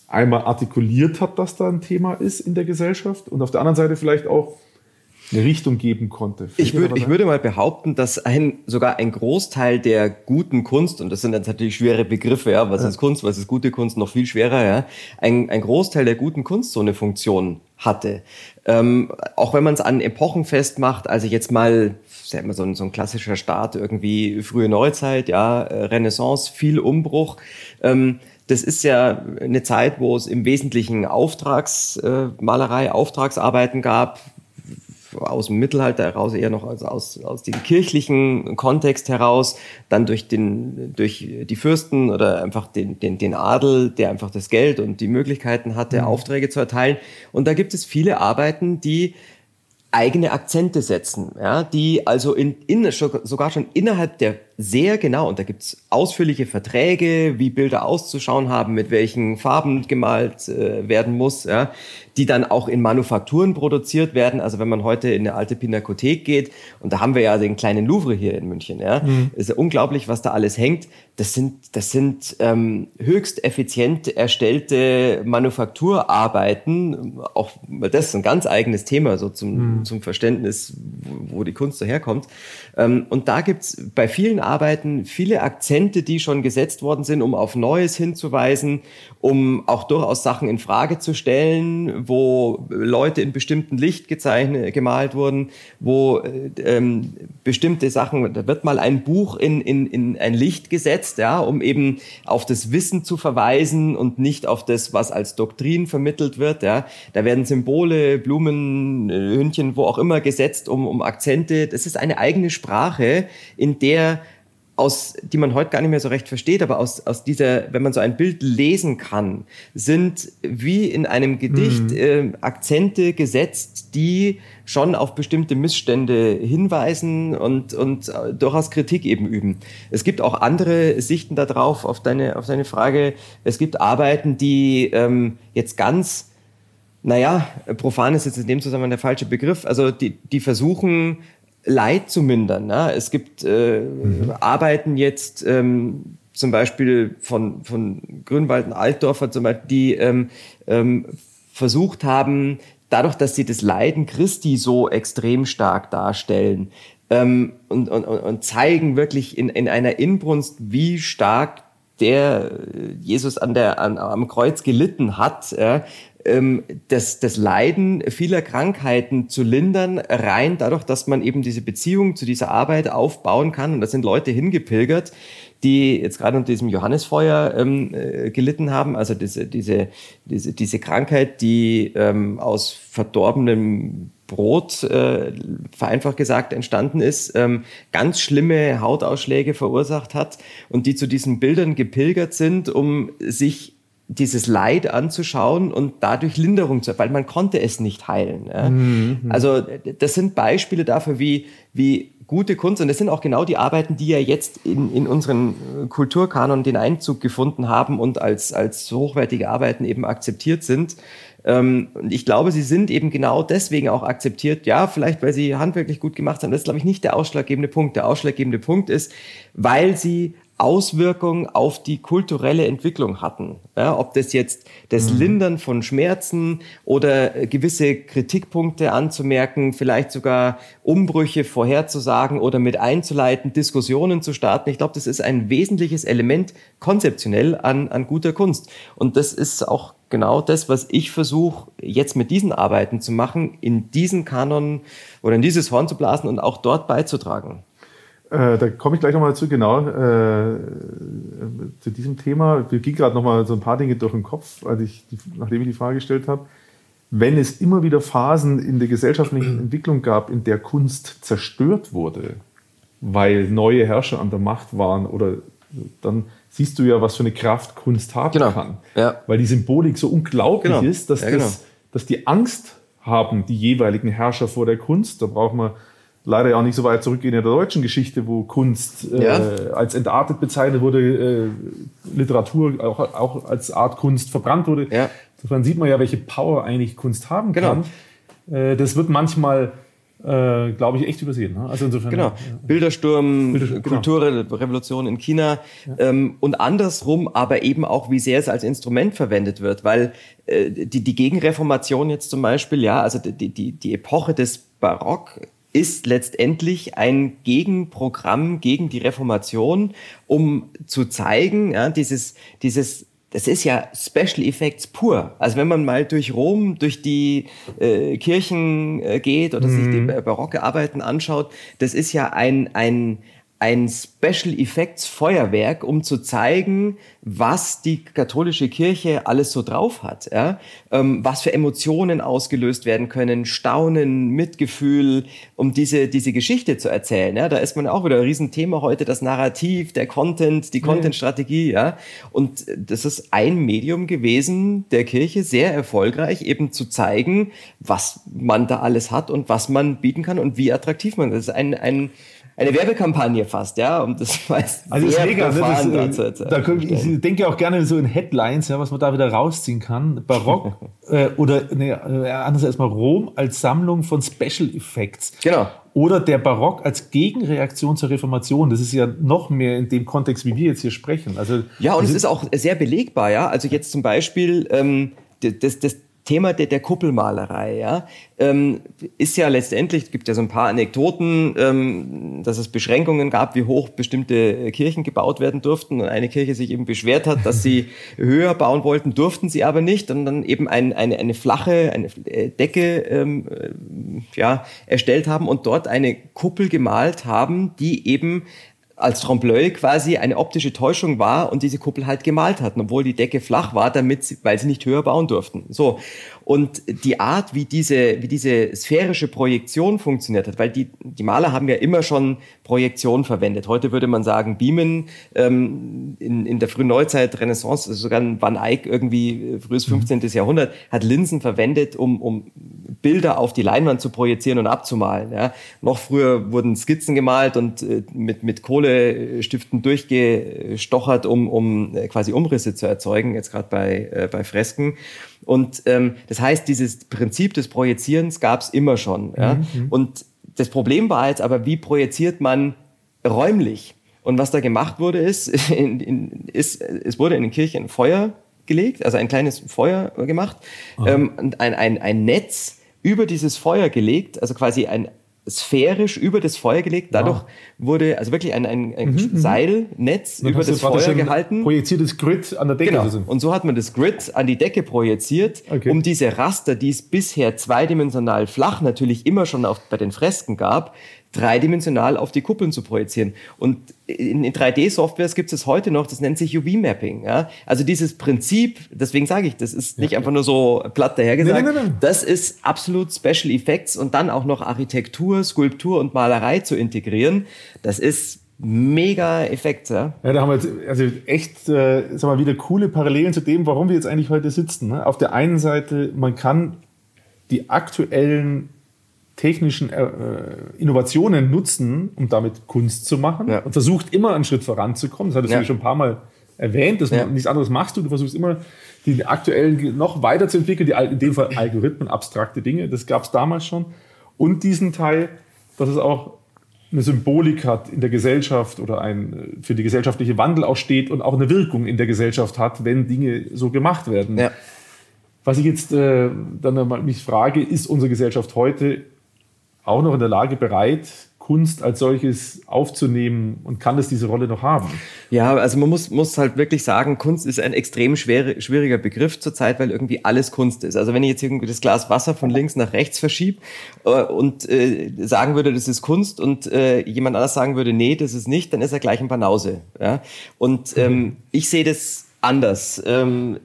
einmal artikuliert hat, dass da ein Thema ist in der Gesellschaft. Und auf der anderen Seite vielleicht auch eine Richtung geben konnte.
Ich, würd, ich würde mal behaupten, dass ein, sogar ein Großteil der guten Kunst, und das sind jetzt natürlich schwere Begriffe, ja, was ja. ist Kunst, was ist gute Kunst, noch viel schwerer, ja, ein, ein Großteil der guten Kunst so eine Funktion hatte. Ähm, auch wenn man es an Epochen festmacht, also jetzt mal, sagen wir so ein, so ein klassischer Start, irgendwie frühe Neuzeit, ja, äh, Renaissance, viel Umbruch. Ähm, das ist ja eine Zeit, wo es im Wesentlichen Auftragsmalerei, äh, Auftragsarbeiten gab, aus dem Mittelalter heraus, eher noch also aus, aus dem kirchlichen Kontext heraus, dann durch, den, durch die Fürsten oder einfach den, den, den Adel, der einfach das Geld und die Möglichkeiten hatte, mhm. Aufträge zu erteilen. Und da gibt es viele Arbeiten, die eigene Akzente setzen, ja, die also in, in, sogar schon innerhalb der sehr genau, und da gibt's ausführliche Verträge, wie Bilder auszuschauen haben, mit welchen Farben gemalt äh, werden muss, ja, die dann auch in Manufakturen produziert werden. Also wenn man heute in eine alte Pinakothek geht, und da haben wir ja den kleinen Louvre hier in München, ja, mhm. ist ja unglaublich, was da alles hängt. Das sind, das sind ähm, höchst effizient erstellte Manufakturarbeiten. Auch das ist ein ganz eigenes Thema, so zum, mhm. zum Verständnis, wo, die Kunst daherkommt. Ähm, und da gibt's bei vielen Arbeiten viele Akzente, die schon gesetzt worden sind, um auf Neues hinzuweisen, um auch durchaus Sachen in Frage zu stellen, wo Leute in bestimmten Licht gezeichnet, gemalt wurden, wo äh, ähm, bestimmte Sachen, da wird mal ein Buch in, in, in ein Licht gesetzt, ja, um eben auf das Wissen zu verweisen und nicht auf das, was als Doktrin vermittelt wird. Ja. Da werden Symbole, Blumen, Hündchen, wo auch immer gesetzt, um, um Akzente. Das ist eine eigene Sprache, in der aus, die man heute gar nicht mehr so recht versteht, aber aus, aus dieser, wenn man so ein Bild lesen kann, sind wie in einem Gedicht mhm. äh, Akzente gesetzt, die schon auf bestimmte Missstände hinweisen und, und äh, durchaus Kritik eben üben. Es gibt auch andere Sichten darauf, auf deine, auf deine Frage. Es gibt Arbeiten, die ähm, jetzt ganz naja, profan ist jetzt in dem Zusammenhang der falsche Begriff. Also die, die versuchen, Leid zu mindern. Ne? Es gibt äh, mhm. Arbeiten jetzt ähm, zum Beispiel von, von Grünwald und Altdorfer zum Beispiel, die ähm, ähm, versucht haben, dadurch, dass sie das Leiden Christi so extrem stark darstellen ähm, und, und, und zeigen wirklich in, in einer Inbrunst, wie stark der Jesus an der, an, am Kreuz gelitten hat, ja, ähm, das, das Leiden vieler Krankheiten zu lindern, rein dadurch, dass man eben diese Beziehung zu dieser Arbeit aufbauen kann. Und da sind Leute hingepilgert, die jetzt gerade unter diesem Johannesfeuer ähm, äh, gelitten haben, also diese, diese, diese, diese Krankheit, die ähm, aus verdorbenem Brot, äh, vereinfacht gesagt, entstanden ist, ähm, ganz schlimme Hautausschläge verursacht hat und die zu diesen Bildern gepilgert sind, um sich dieses Leid anzuschauen und dadurch Linderung zu, weil man konnte es nicht heilen. Ja. Mhm. Also das sind Beispiele dafür, wie, wie gute Kunst, und das sind auch genau die Arbeiten, die ja jetzt in, in unseren Kulturkanon den Einzug gefunden haben und als, als hochwertige Arbeiten eben akzeptiert sind. Ähm, und ich glaube, sie sind eben genau deswegen auch akzeptiert. Ja, vielleicht weil sie handwerklich gut gemacht haben. Das ist, glaube ich, nicht der ausschlaggebende Punkt. Der ausschlaggebende Punkt ist, weil sie Auswirkungen auf die kulturelle Entwicklung hatten. Ja, ob das jetzt das mhm. Lindern von Schmerzen oder äh, gewisse Kritikpunkte anzumerken, vielleicht sogar Umbrüche vorherzusagen oder mit einzuleiten, Diskussionen zu starten. Ich glaube, das ist ein wesentliches Element konzeptionell an, an guter Kunst. Und das ist auch genau das, was ich versuche, jetzt mit diesen Arbeiten zu machen, in diesen Kanon oder in dieses Horn zu blasen und auch dort beizutragen.
Äh, da komme ich gleich nochmal zu, genau, äh, zu diesem Thema. Wir gehen gerade nochmal so ein paar Dinge durch den Kopf, als ich die, nachdem ich die Frage gestellt habe. Wenn es immer wieder Phasen in der gesellschaftlichen *clears throat* Entwicklung gab, in der Kunst zerstört wurde, weil neue Herrscher an der Macht waren, oder dann siehst du ja, was für eine Kraft Kunst haben genau. kann. Ja. Weil die Symbolik so unglaublich genau. ist, dass, ja, genau. das, dass die Angst haben, die jeweiligen Herrscher vor der Kunst. Da braucht man leider ja auch nicht so weit zurückgehen in der deutschen Geschichte, wo Kunst äh, ja. als entartet bezeichnet wurde, äh, Literatur auch, auch als Art Kunst verbrannt wurde. Ja. Insofern sieht man ja, welche Power eigentlich Kunst haben genau. kann. Äh, das wird manchmal äh, glaube ich, echt übersehen. Ne?
Also insofern, genau. Ja. Bildersturm, Bildersturm genau. Kulturrevolution in China ja. ähm, und andersrum, aber eben auch, wie sehr es als Instrument verwendet wird, weil äh, die, die Gegenreformation jetzt zum Beispiel, ja, also die, die, die Epoche des Barock ist letztendlich ein Gegenprogramm gegen die Reformation, um zu zeigen, ja, dieses, dieses das ist ja Special Effects pur. Also wenn man mal durch Rom, durch die äh, Kirchen äh, geht oder mhm. sich die mhm. barocke Arbeiten anschaut, das ist ja ein, ein, ein Special Effects Feuerwerk, um zu zeigen, was die katholische Kirche alles so drauf hat, ja? Ähm, was für Emotionen ausgelöst werden können, Staunen, Mitgefühl, um diese, diese Geschichte zu erzählen. Ja? Da ist man auch wieder ein Riesenthema heute, das Narrativ, der Content, die Content-Strategie. Ja? Und das ist ein Medium gewesen der Kirche, sehr erfolgreich, eben zu zeigen, was man da alles hat und was man bieten kann und wie attraktiv man ist. Das ist ein, ein eine Werbekampagne fast, ja, um das *laughs* weiß
also mega, ne? das, äh, da können, Ich denke auch gerne so in Headlines, ja, was man da wieder rausziehen kann. Barock *laughs* äh, oder nee, äh, anders erstmal Rom als Sammlung von Special Effects. Genau. Oder der Barock als Gegenreaktion zur Reformation. Das ist ja noch mehr in dem Kontext, wie wir jetzt hier sprechen. Also,
ja, und es ist auch sehr belegbar, ja. Also jetzt zum Beispiel ähm, das, das, Thema der, der Kuppelmalerei, ja, ähm, ist ja letztendlich, gibt ja so ein paar Anekdoten, ähm, dass es Beschränkungen gab, wie hoch bestimmte Kirchen gebaut werden durften. Und eine Kirche sich eben beschwert hat, dass sie *laughs* höher bauen wollten, durften sie aber nicht. Und dann eben ein, eine, eine flache eine äh, Decke ähm, äh, ja, erstellt haben und dort eine Kuppel gemalt haben, die eben als Trompe-l'œil quasi eine optische Täuschung war und diese Kuppel halt gemalt hatten, obwohl die Decke flach war, damit sie, weil sie nicht höher bauen durften. So. Und die Art, wie diese, wie diese sphärische Projektion funktioniert hat, weil die, die Maler haben ja immer schon Projektion verwendet. Heute würde man sagen Beamen. Ähm, in, in der frühen Neuzeit, Renaissance, also sogar Van Eyck irgendwie frühes 15. Mhm. Jahrhundert, hat Linsen verwendet, um, um Bilder auf die Leinwand zu projizieren und abzumalen. Ja. Noch früher wurden Skizzen gemalt und äh, mit, mit Kohlestiften durchgestochert, um, um äh, quasi Umrisse zu erzeugen, jetzt gerade bei, äh, bei Fresken. Und ähm, das heißt, dieses Prinzip des Projizierens gab es immer schon. Ja? Mhm. Und das Problem war jetzt aber, wie projiziert man räumlich? Und was da gemacht wurde, ist, *laughs* in, in, ist es wurde in den Kirchen ein Feuer gelegt, also ein kleines Feuer gemacht ähm, und ein, ein, ein Netz über dieses Feuer gelegt, also quasi ein sphärisch über das Feuer gelegt. Dadurch wow. wurde also wirklich ein, ein, ein mhm, mhm. Seilnetz über das Feuer gehalten.
Projiziertes Grid an der Decke.
Genau. Und so hat man das Grid an die Decke projiziert, okay. um diese Raster, die es bisher zweidimensional flach natürlich immer schon auf, bei den Fresken gab, dreidimensional auf die Kuppeln zu projizieren. Und in, in 3D-Softwares gibt es heute noch, das nennt sich UV-Mapping. Ja? Also dieses Prinzip, deswegen sage ich, das ist nicht ja. einfach nur so platt dahergesagt, nein, nein, nein, das ist absolut Special Effects und dann auch noch Architektur, Skulptur und Malerei zu integrieren. Das ist mega Effekt.
Ja, ja da haben wir jetzt also echt äh, sag mal, wieder coole Parallelen zu dem, warum wir jetzt eigentlich heute sitzen. Ne? Auf der einen Seite, man kann die aktuellen technischen äh, Innovationen nutzen, um damit Kunst zu machen ja. und versucht immer einen Schritt voranzukommen. Das hattest ja. du schon ein paar Mal erwähnt, dass ja. nichts anderes machst du. Du versuchst immer, die aktuellen noch weiterzuentwickeln, die in dem Fall Algorithmen, abstrakte Dinge. Das gab es damals schon. Und diesen Teil, dass es auch eine Symbolik hat in der Gesellschaft oder ein für die gesellschaftliche Wandel auch steht und auch eine Wirkung in der Gesellschaft hat, wenn Dinge so gemacht werden. Ja. Was ich jetzt äh, dann mal mich frage, ist unsere Gesellschaft heute auch noch in der Lage bereit, Kunst als solches aufzunehmen und kann es diese Rolle noch haben?
Ja, also man muss, muss halt wirklich sagen, Kunst ist ein extrem schwer, schwieriger Begriff zurzeit, weil irgendwie alles Kunst ist. Also wenn ich jetzt irgendwie das Glas Wasser von links nach rechts verschiebe äh, und äh, sagen würde, das ist Kunst und äh, jemand anders sagen würde, nee, das ist nicht, dann ist er gleich ein Banause. Ja? Und ähm, mhm. ich sehe das anders. Ähm,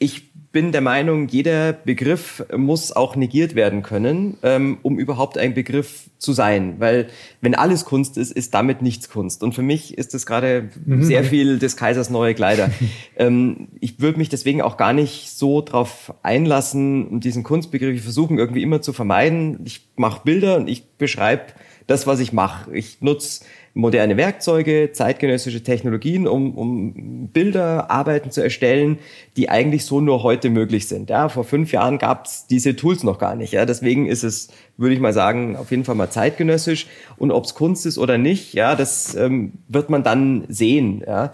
ich bin der Meinung, jeder Begriff muss auch negiert werden können, ähm, um überhaupt ein Begriff zu sein. Weil wenn alles Kunst ist, ist damit nichts Kunst. Und für mich ist das gerade mhm. sehr viel des Kaisers neue Kleider. *laughs* ähm, ich würde mich deswegen auch gar nicht so drauf einlassen, um diesen Kunstbegriff. Ich versuche irgendwie immer zu vermeiden. Ich mache Bilder und ich beschreibe das, was ich mache. Ich nutze moderne Werkzeuge, zeitgenössische Technologien, um, um Bilder, Arbeiten zu erstellen, die eigentlich so nur heute möglich sind. Ja, vor fünf Jahren gab es diese Tools noch gar nicht. Ja, deswegen ist es, würde ich mal sagen, auf jeden Fall mal zeitgenössisch. Und ob es Kunst ist oder nicht, ja, das ähm, wird man dann sehen. Ja.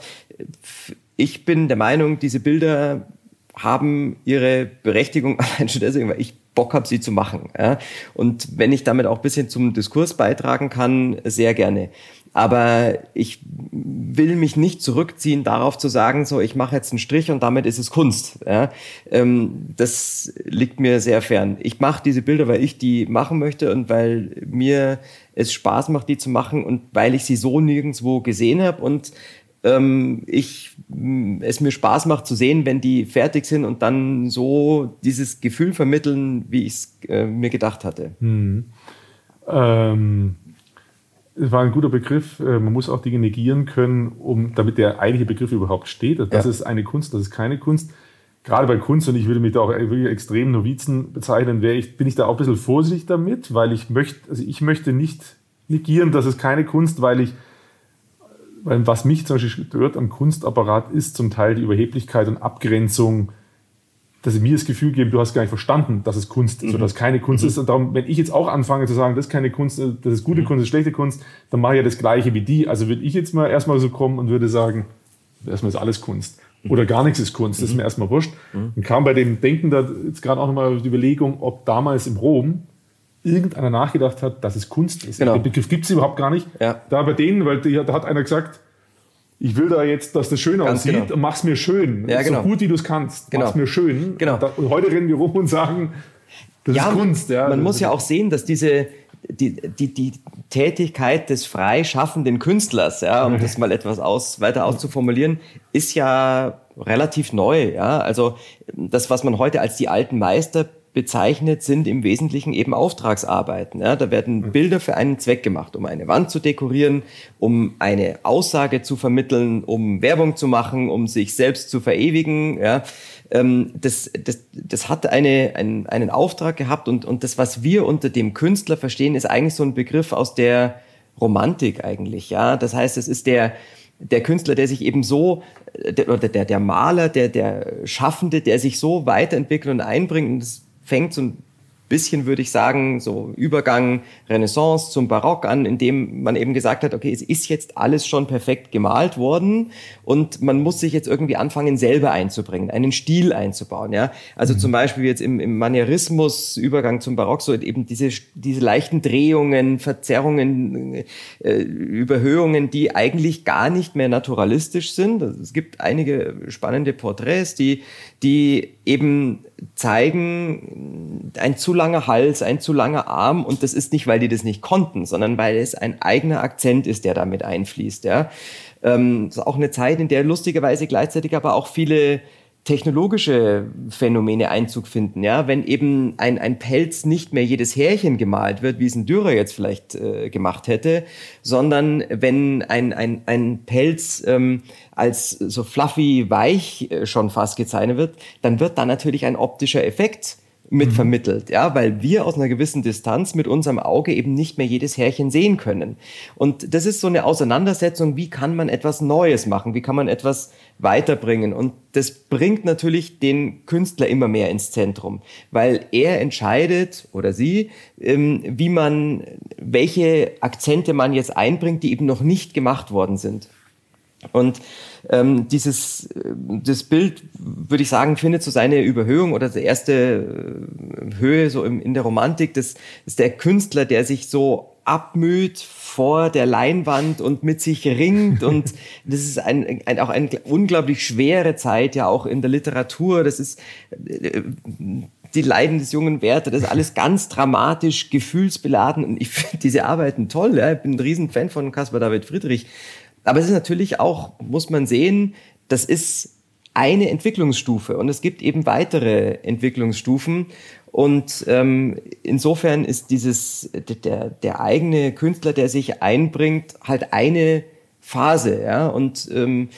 Ich bin der Meinung, diese Bilder haben ihre Berechtigung *laughs* allein schon deswegen, weil ich Bock habe, sie zu machen. Ja? Und wenn ich damit auch bisschen zum Diskurs beitragen kann, sehr gerne. Aber ich will mich nicht zurückziehen, darauf zu sagen, so, ich mache jetzt einen Strich und damit ist es Kunst. Ja? Ähm, das liegt mir sehr fern. Ich mache diese Bilder, weil ich die machen möchte und weil mir es Spaß macht, die zu machen und weil ich sie so nirgendwo gesehen habe und ähm, ich, es mir Spaß macht zu sehen, wenn die fertig sind und dann so dieses Gefühl vermitteln, wie ich es äh, mir gedacht hatte.
Hm. Ähm es war ein guter Begriff. Äh, man muss auch Dinge negieren können, um, damit der eigentliche Begriff überhaupt steht. Das ja. ist eine Kunst, das ist keine Kunst. Gerade bei Kunst, und ich würde mich da auch wirklich extrem Novizen bezeichnen, ich, bin ich da auch ein bisschen vorsichtig damit, weil ich möchte, also ich möchte nicht negieren, dass es keine Kunst, weil ich, weil was mich zum Beispiel stört am Kunstapparat ist zum Teil die Überheblichkeit und Abgrenzung dass sie mir das Gefühl geben, du hast gar nicht verstanden, dass es Kunst ist mhm. oder dass es keine Kunst mhm. ist. Und darum, wenn ich jetzt auch anfange zu sagen, das ist keine Kunst, das ist gute mhm. Kunst, das ist schlechte Kunst, dann mache ich ja das Gleiche wie die. Also würde ich jetzt mal erstmal so kommen und würde sagen, erstmal ist alles Kunst. Mhm. Oder gar nichts ist Kunst, das ist mhm. mir erstmal wurscht. Mhm. Und kam bei dem Denken da jetzt gerade auch nochmal die Überlegung, ob damals im Rom irgendeiner nachgedacht hat, dass es Kunst ist. Genau. Den Begriff gibt es überhaupt gar nicht. Ja. Da bei denen, weil da hat einer gesagt, ich will da jetzt, dass das schön Ganz aussieht genau. und mach's mir schön. Ja, genau. So gut wie du es kannst. Genau. Mach's mir schön. Genau. Und, heute rennen wir rum und sagen, das ja, ist Kunst.
Ja. Man muss ja auch sehen, dass diese, die, die, die Tätigkeit des freischaffenden Künstlers, ja, um *laughs* das mal etwas aus, weiter auszuformulieren, ist ja relativ neu. Ja? Also das, was man heute als die alten Meister bezeichnet, sind im Wesentlichen eben Auftragsarbeiten. Ja, da werden mhm. Bilder für einen Zweck gemacht, um eine Wand zu dekorieren, um eine Aussage zu vermitteln, um Werbung zu machen, um sich selbst zu verewigen. Ja, ähm, das, das, das hat eine, einen, einen Auftrag gehabt und, und das, was wir unter dem Künstler verstehen, ist eigentlich so ein Begriff aus der Romantik eigentlich. Ja, das heißt, es ist der der Künstler, der sich eben so, der, oder der, der Maler, der, der Schaffende, der sich so weiterentwickelt und einbringt. Und das fängt so ein bisschen, würde ich sagen, so Übergang Renaissance zum Barock an, in dem man eben gesagt hat, okay, es ist jetzt alles schon perfekt gemalt worden und man muss sich jetzt irgendwie anfangen, selber einzubringen, einen Stil einzubauen. Ja? Also mhm. zum Beispiel jetzt im, im Manierismus, Übergang zum Barock, so eben diese, diese leichten Drehungen, Verzerrungen, äh, Überhöhungen, die eigentlich gar nicht mehr naturalistisch sind. Also es gibt einige spannende Porträts, die, die eben zeigen, ein zu langer Hals, ein zu langer Arm und das ist nicht, weil die das nicht konnten, sondern weil es ein eigener Akzent ist, der damit einfließt. Ja. Ähm, das ist auch eine Zeit, in der lustigerweise gleichzeitig aber auch viele technologische Phänomene Einzug finden. Ja, wenn eben ein, ein Pelz nicht mehr jedes Härchen gemalt wird, wie es ein Dürer jetzt vielleicht äh, gemacht hätte, sondern wenn ein, ein, ein Pelz ähm, als so fluffy weich äh, schon fast gezeichnet wird, dann wird da natürlich ein optischer Effekt mit mhm. vermittelt, ja, weil wir aus einer gewissen Distanz mit unserem Auge eben nicht mehr jedes Härchen sehen können. Und das ist so eine Auseinandersetzung, wie kann man etwas Neues machen, wie kann man etwas weiterbringen. Und das bringt natürlich den Künstler immer mehr ins Zentrum, weil er entscheidet oder sie, ähm, wie man, welche Akzente man jetzt einbringt, die eben noch nicht gemacht worden sind. Und ähm, dieses das Bild, würde ich sagen, findet so seine Überhöhung oder die erste äh, Höhe so im, in der Romantik. Das ist der Künstler, der sich so abmüht vor der Leinwand und mit sich ringt. Und *laughs* das ist ein, ein, auch eine unglaublich schwere Zeit, ja auch in der Literatur. Das ist äh, die Leiden des jungen Werther, das ist alles ganz dramatisch, gefühlsbeladen. Und ich finde diese Arbeiten toll. Ja. Ich bin ein Riesenfan von Caspar David Friedrich. Aber es ist natürlich auch, muss man sehen, das ist eine Entwicklungsstufe und es gibt eben weitere Entwicklungsstufen. Und ähm, insofern ist dieses der, der eigene Künstler, der sich einbringt, halt eine Phase. Ja? Und ähm,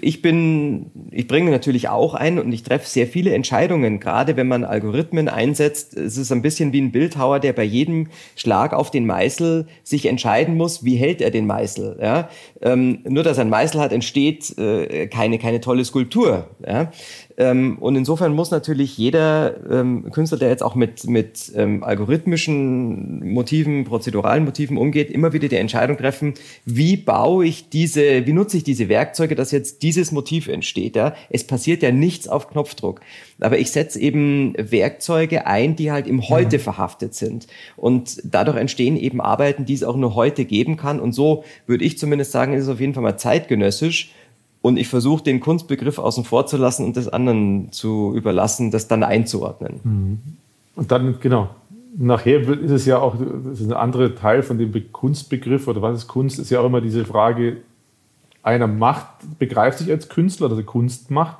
ich bin, ich bringe natürlich auch ein und ich treffe sehr viele Entscheidungen, gerade wenn man Algorithmen einsetzt. Es ist ein bisschen wie ein Bildhauer, der bei jedem Schlag auf den Meißel sich entscheiden muss, wie hält er den Meißel. Ja? Ähm, nur dass er einen Meißel hat, entsteht äh, keine, keine tolle Skulptur. Ja? Ähm, und insofern muss natürlich jeder ähm, Künstler, der jetzt auch mit, mit ähm, algorithmischen Motiven, prozeduralen Motiven umgeht, immer wieder die Entscheidung treffen, wie baue ich diese, wie nutze ich diese Werkzeuge, dass jetzt dieses Motiv entsteht. Ja? Es passiert ja nichts auf Knopfdruck. Aber ich setze eben Werkzeuge ein, die halt im Heute mhm. verhaftet sind. Und dadurch entstehen eben Arbeiten, die es auch nur heute geben kann. Und so würde ich zumindest sagen, ist es auf jeden Fall mal zeitgenössisch und ich versuche den Kunstbegriff außen vor zu lassen und das anderen zu überlassen, das dann einzuordnen.
Mhm. Und dann, genau, nachher ist es ja auch, das ist ein anderer Teil von dem Kunstbegriff oder was ist Kunst, ist ja auch immer diese Frage, einer macht, begreift sich als Künstler, also Kunst macht.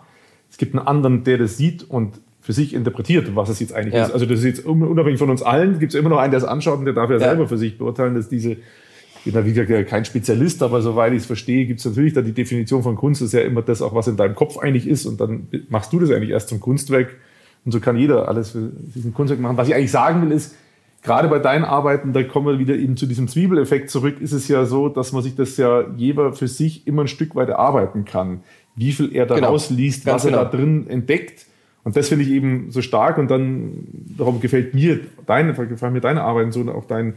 Es gibt einen anderen, der das sieht und für sich interpretiert, was es jetzt eigentlich ja. ist. Also das ist jetzt unabhängig von uns allen, gibt es immer noch einen, der es anschaut und der darf ja, ja. selber für sich beurteilen, dass diese bin da wie gesagt kein Spezialist, aber soweit ich es verstehe, gibt es natürlich da die Definition von Kunst, das ist ja immer das auch, was in deinem Kopf eigentlich ist und dann machst du das eigentlich erst zum Kunstwerk und so kann jeder alles für diesen Kunstwerk machen. Was ich eigentlich sagen will ist, gerade bei deinen Arbeiten, da kommen wir wieder eben zu diesem Zwiebeleffekt zurück, ist es ja so, dass man sich das ja jeder für sich immer ein Stück weit erarbeiten kann. Wie viel er daraus genau. liest, was genau. er da drin entdeckt. Und das finde ich eben so stark und dann, darum gefällt mir deine, gefallen mir deine Arbeiten so und auch dein,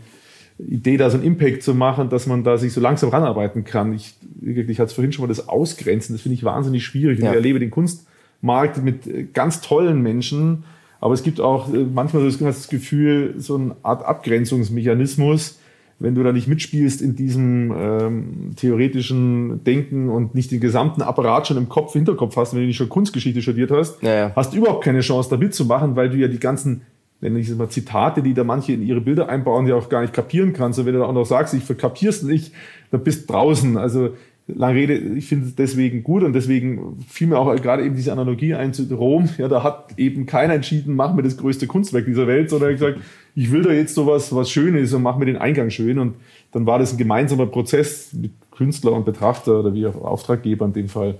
Idee, da so einen Impact zu machen, dass man da sich so langsam ranarbeiten kann. Ich, ich hatte es vorhin schon mal das Ausgrenzen, das finde ich wahnsinnig schwierig. Ja. Ich erlebe den Kunstmarkt mit äh, ganz tollen Menschen, aber es gibt auch äh, manchmal so das Gefühl, so eine Art Abgrenzungsmechanismus, wenn du da nicht mitspielst in diesem ähm, theoretischen Denken und nicht den gesamten Apparat schon im Kopf, Hinterkopf hast, wenn du nicht schon Kunstgeschichte studiert hast, ja, ja. hast du überhaupt keine Chance da mitzumachen, weil du ja die ganzen nenne ich es mal Zitate, die da manche in ihre Bilder einbauen, die auch gar nicht kapieren kannst. Und wenn du da auch noch sagst, ich verkapier's nicht, dann bist draußen. Also lange Rede, ich finde es deswegen gut und deswegen fiel mir auch gerade eben diese Analogie ein zu Rom. Ja, da hat eben keiner entschieden, mach mir das größte Kunstwerk dieser Welt, sondern gesagt, ich will da jetzt so was, was Schönes und mach mir den Eingang schön. Und dann war das ein gemeinsamer Prozess mit Künstler und Betrachter oder wie auch Auftraggeber in dem Fall,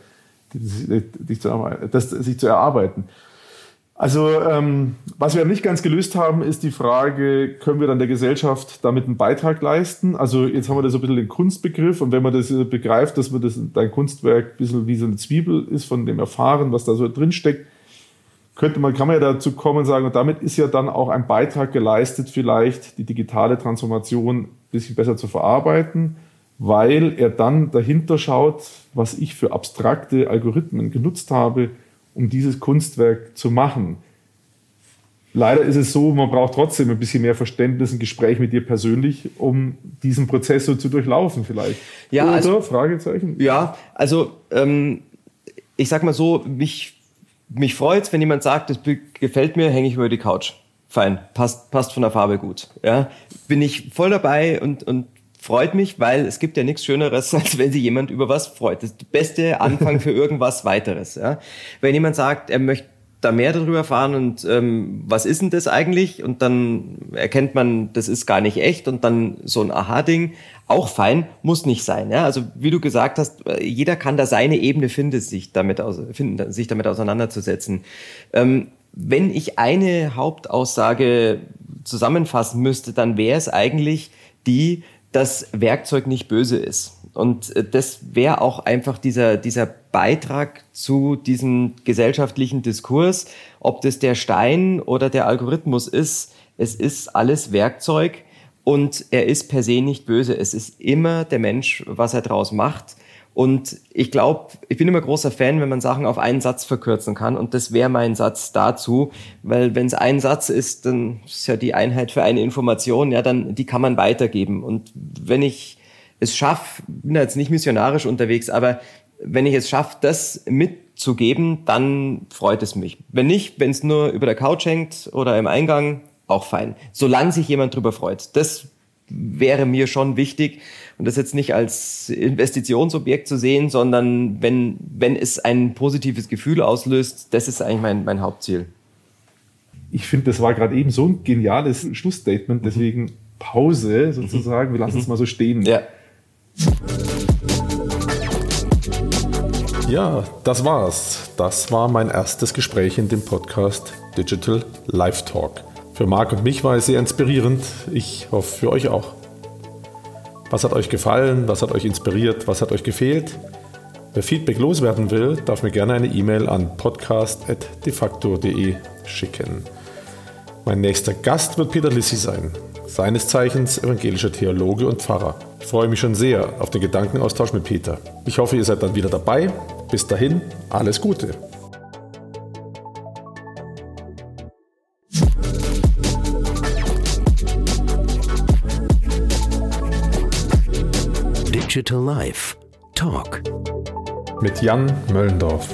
das, sich zu erarbeiten. Also ähm, was wir nicht ganz gelöst haben, ist die Frage, können wir dann der Gesellschaft damit einen Beitrag leisten? Also jetzt haben wir da so ein bisschen den Kunstbegriff und wenn man das begreift, dass man das dein Kunstwerk ein bisschen wie so eine Zwiebel ist von dem Erfahren, was da so drin steckt, könnte man, kann man ja dazu kommen und sagen, und damit ist ja dann auch ein Beitrag geleistet, vielleicht die digitale Transformation ein bisschen besser zu verarbeiten, weil er dann dahinter schaut, was ich für abstrakte Algorithmen genutzt habe, um dieses Kunstwerk zu machen. Leider ist es so, man braucht trotzdem ein bisschen mehr Verständnis, ein Gespräch mit dir persönlich, um diesen Prozess so zu durchlaufen vielleicht.
Ja, Oder? Also, Fragezeichen? Ja, also ähm, ich sag mal so, mich, mich freut es, wenn jemand sagt, das gefällt mir, hänge ich über die Couch. Fein, passt, passt von der Farbe gut. Ja, bin ich voll dabei und, und freut mich, weil es gibt ja nichts Schöneres, *laughs* als wenn sich jemand über was freut. Das ist der beste Anfang für irgendwas weiteres. Ja? Wenn jemand sagt, er möchte da mehr darüber erfahren und ähm, was ist denn das eigentlich? Und dann erkennt man, das ist gar nicht echt und dann so ein Aha-Ding, auch fein, muss nicht sein. Ja? Also wie du gesagt hast, äh, jeder kann da seine Ebene finden, sich damit, aus, finden, sich damit auseinanderzusetzen. Ähm, wenn ich eine Hauptaussage zusammenfassen müsste, dann wäre es eigentlich die, dass Werkzeug nicht böse ist. Und äh, das wäre auch einfach dieser, dieser Beitrag zu diesem gesellschaftlichen Diskurs, ob das der Stein oder der Algorithmus ist. Es ist alles Werkzeug und er ist per se nicht böse. Es ist immer der Mensch, was er draus macht. Und ich glaube, ich bin immer großer Fan, wenn man Sachen auf einen Satz verkürzen kann. Und das wäre mein Satz dazu, weil wenn es ein Satz ist, dann ist ja die Einheit für eine Information, ja, dann die kann man weitergeben. Und wenn ich es schaffe, bin jetzt nicht missionarisch unterwegs, aber wenn ich es schaffe, das mitzugeben, dann freut es mich. Wenn nicht, wenn es nur über der Couch hängt oder im Eingang, auch fein. Solange sich jemand drüber freut. Das wäre mir schon wichtig und das jetzt nicht als Investitionsobjekt zu sehen, sondern wenn, wenn es ein positives Gefühl auslöst, das ist eigentlich mein, mein Hauptziel.
Ich finde, das war gerade eben so ein geniales Schlussstatement, deswegen Pause sozusagen. Wir lassen es mal so stehen.
Ja.
Ja, das war's. Das war mein erstes Gespräch in dem Podcast Digital Live Talk. Für Marc und mich war es sehr inspirierend. Ich hoffe für euch auch. Was hat euch gefallen? Was hat euch inspiriert? Was hat euch gefehlt? Wer Feedback loswerden will, darf mir gerne eine E-Mail an podcast.defacto.de schicken. Mein nächster Gast wird Peter Lissi sein, seines Zeichens evangelischer Theologe und Pfarrer. Ich freue mich schon sehr auf den Gedankenaustausch mit Peter. Ich hoffe, ihr seid dann wieder dabei. Bis dahin, alles Gute.
Digital Life Talk.
Mit Jan Möllendorf.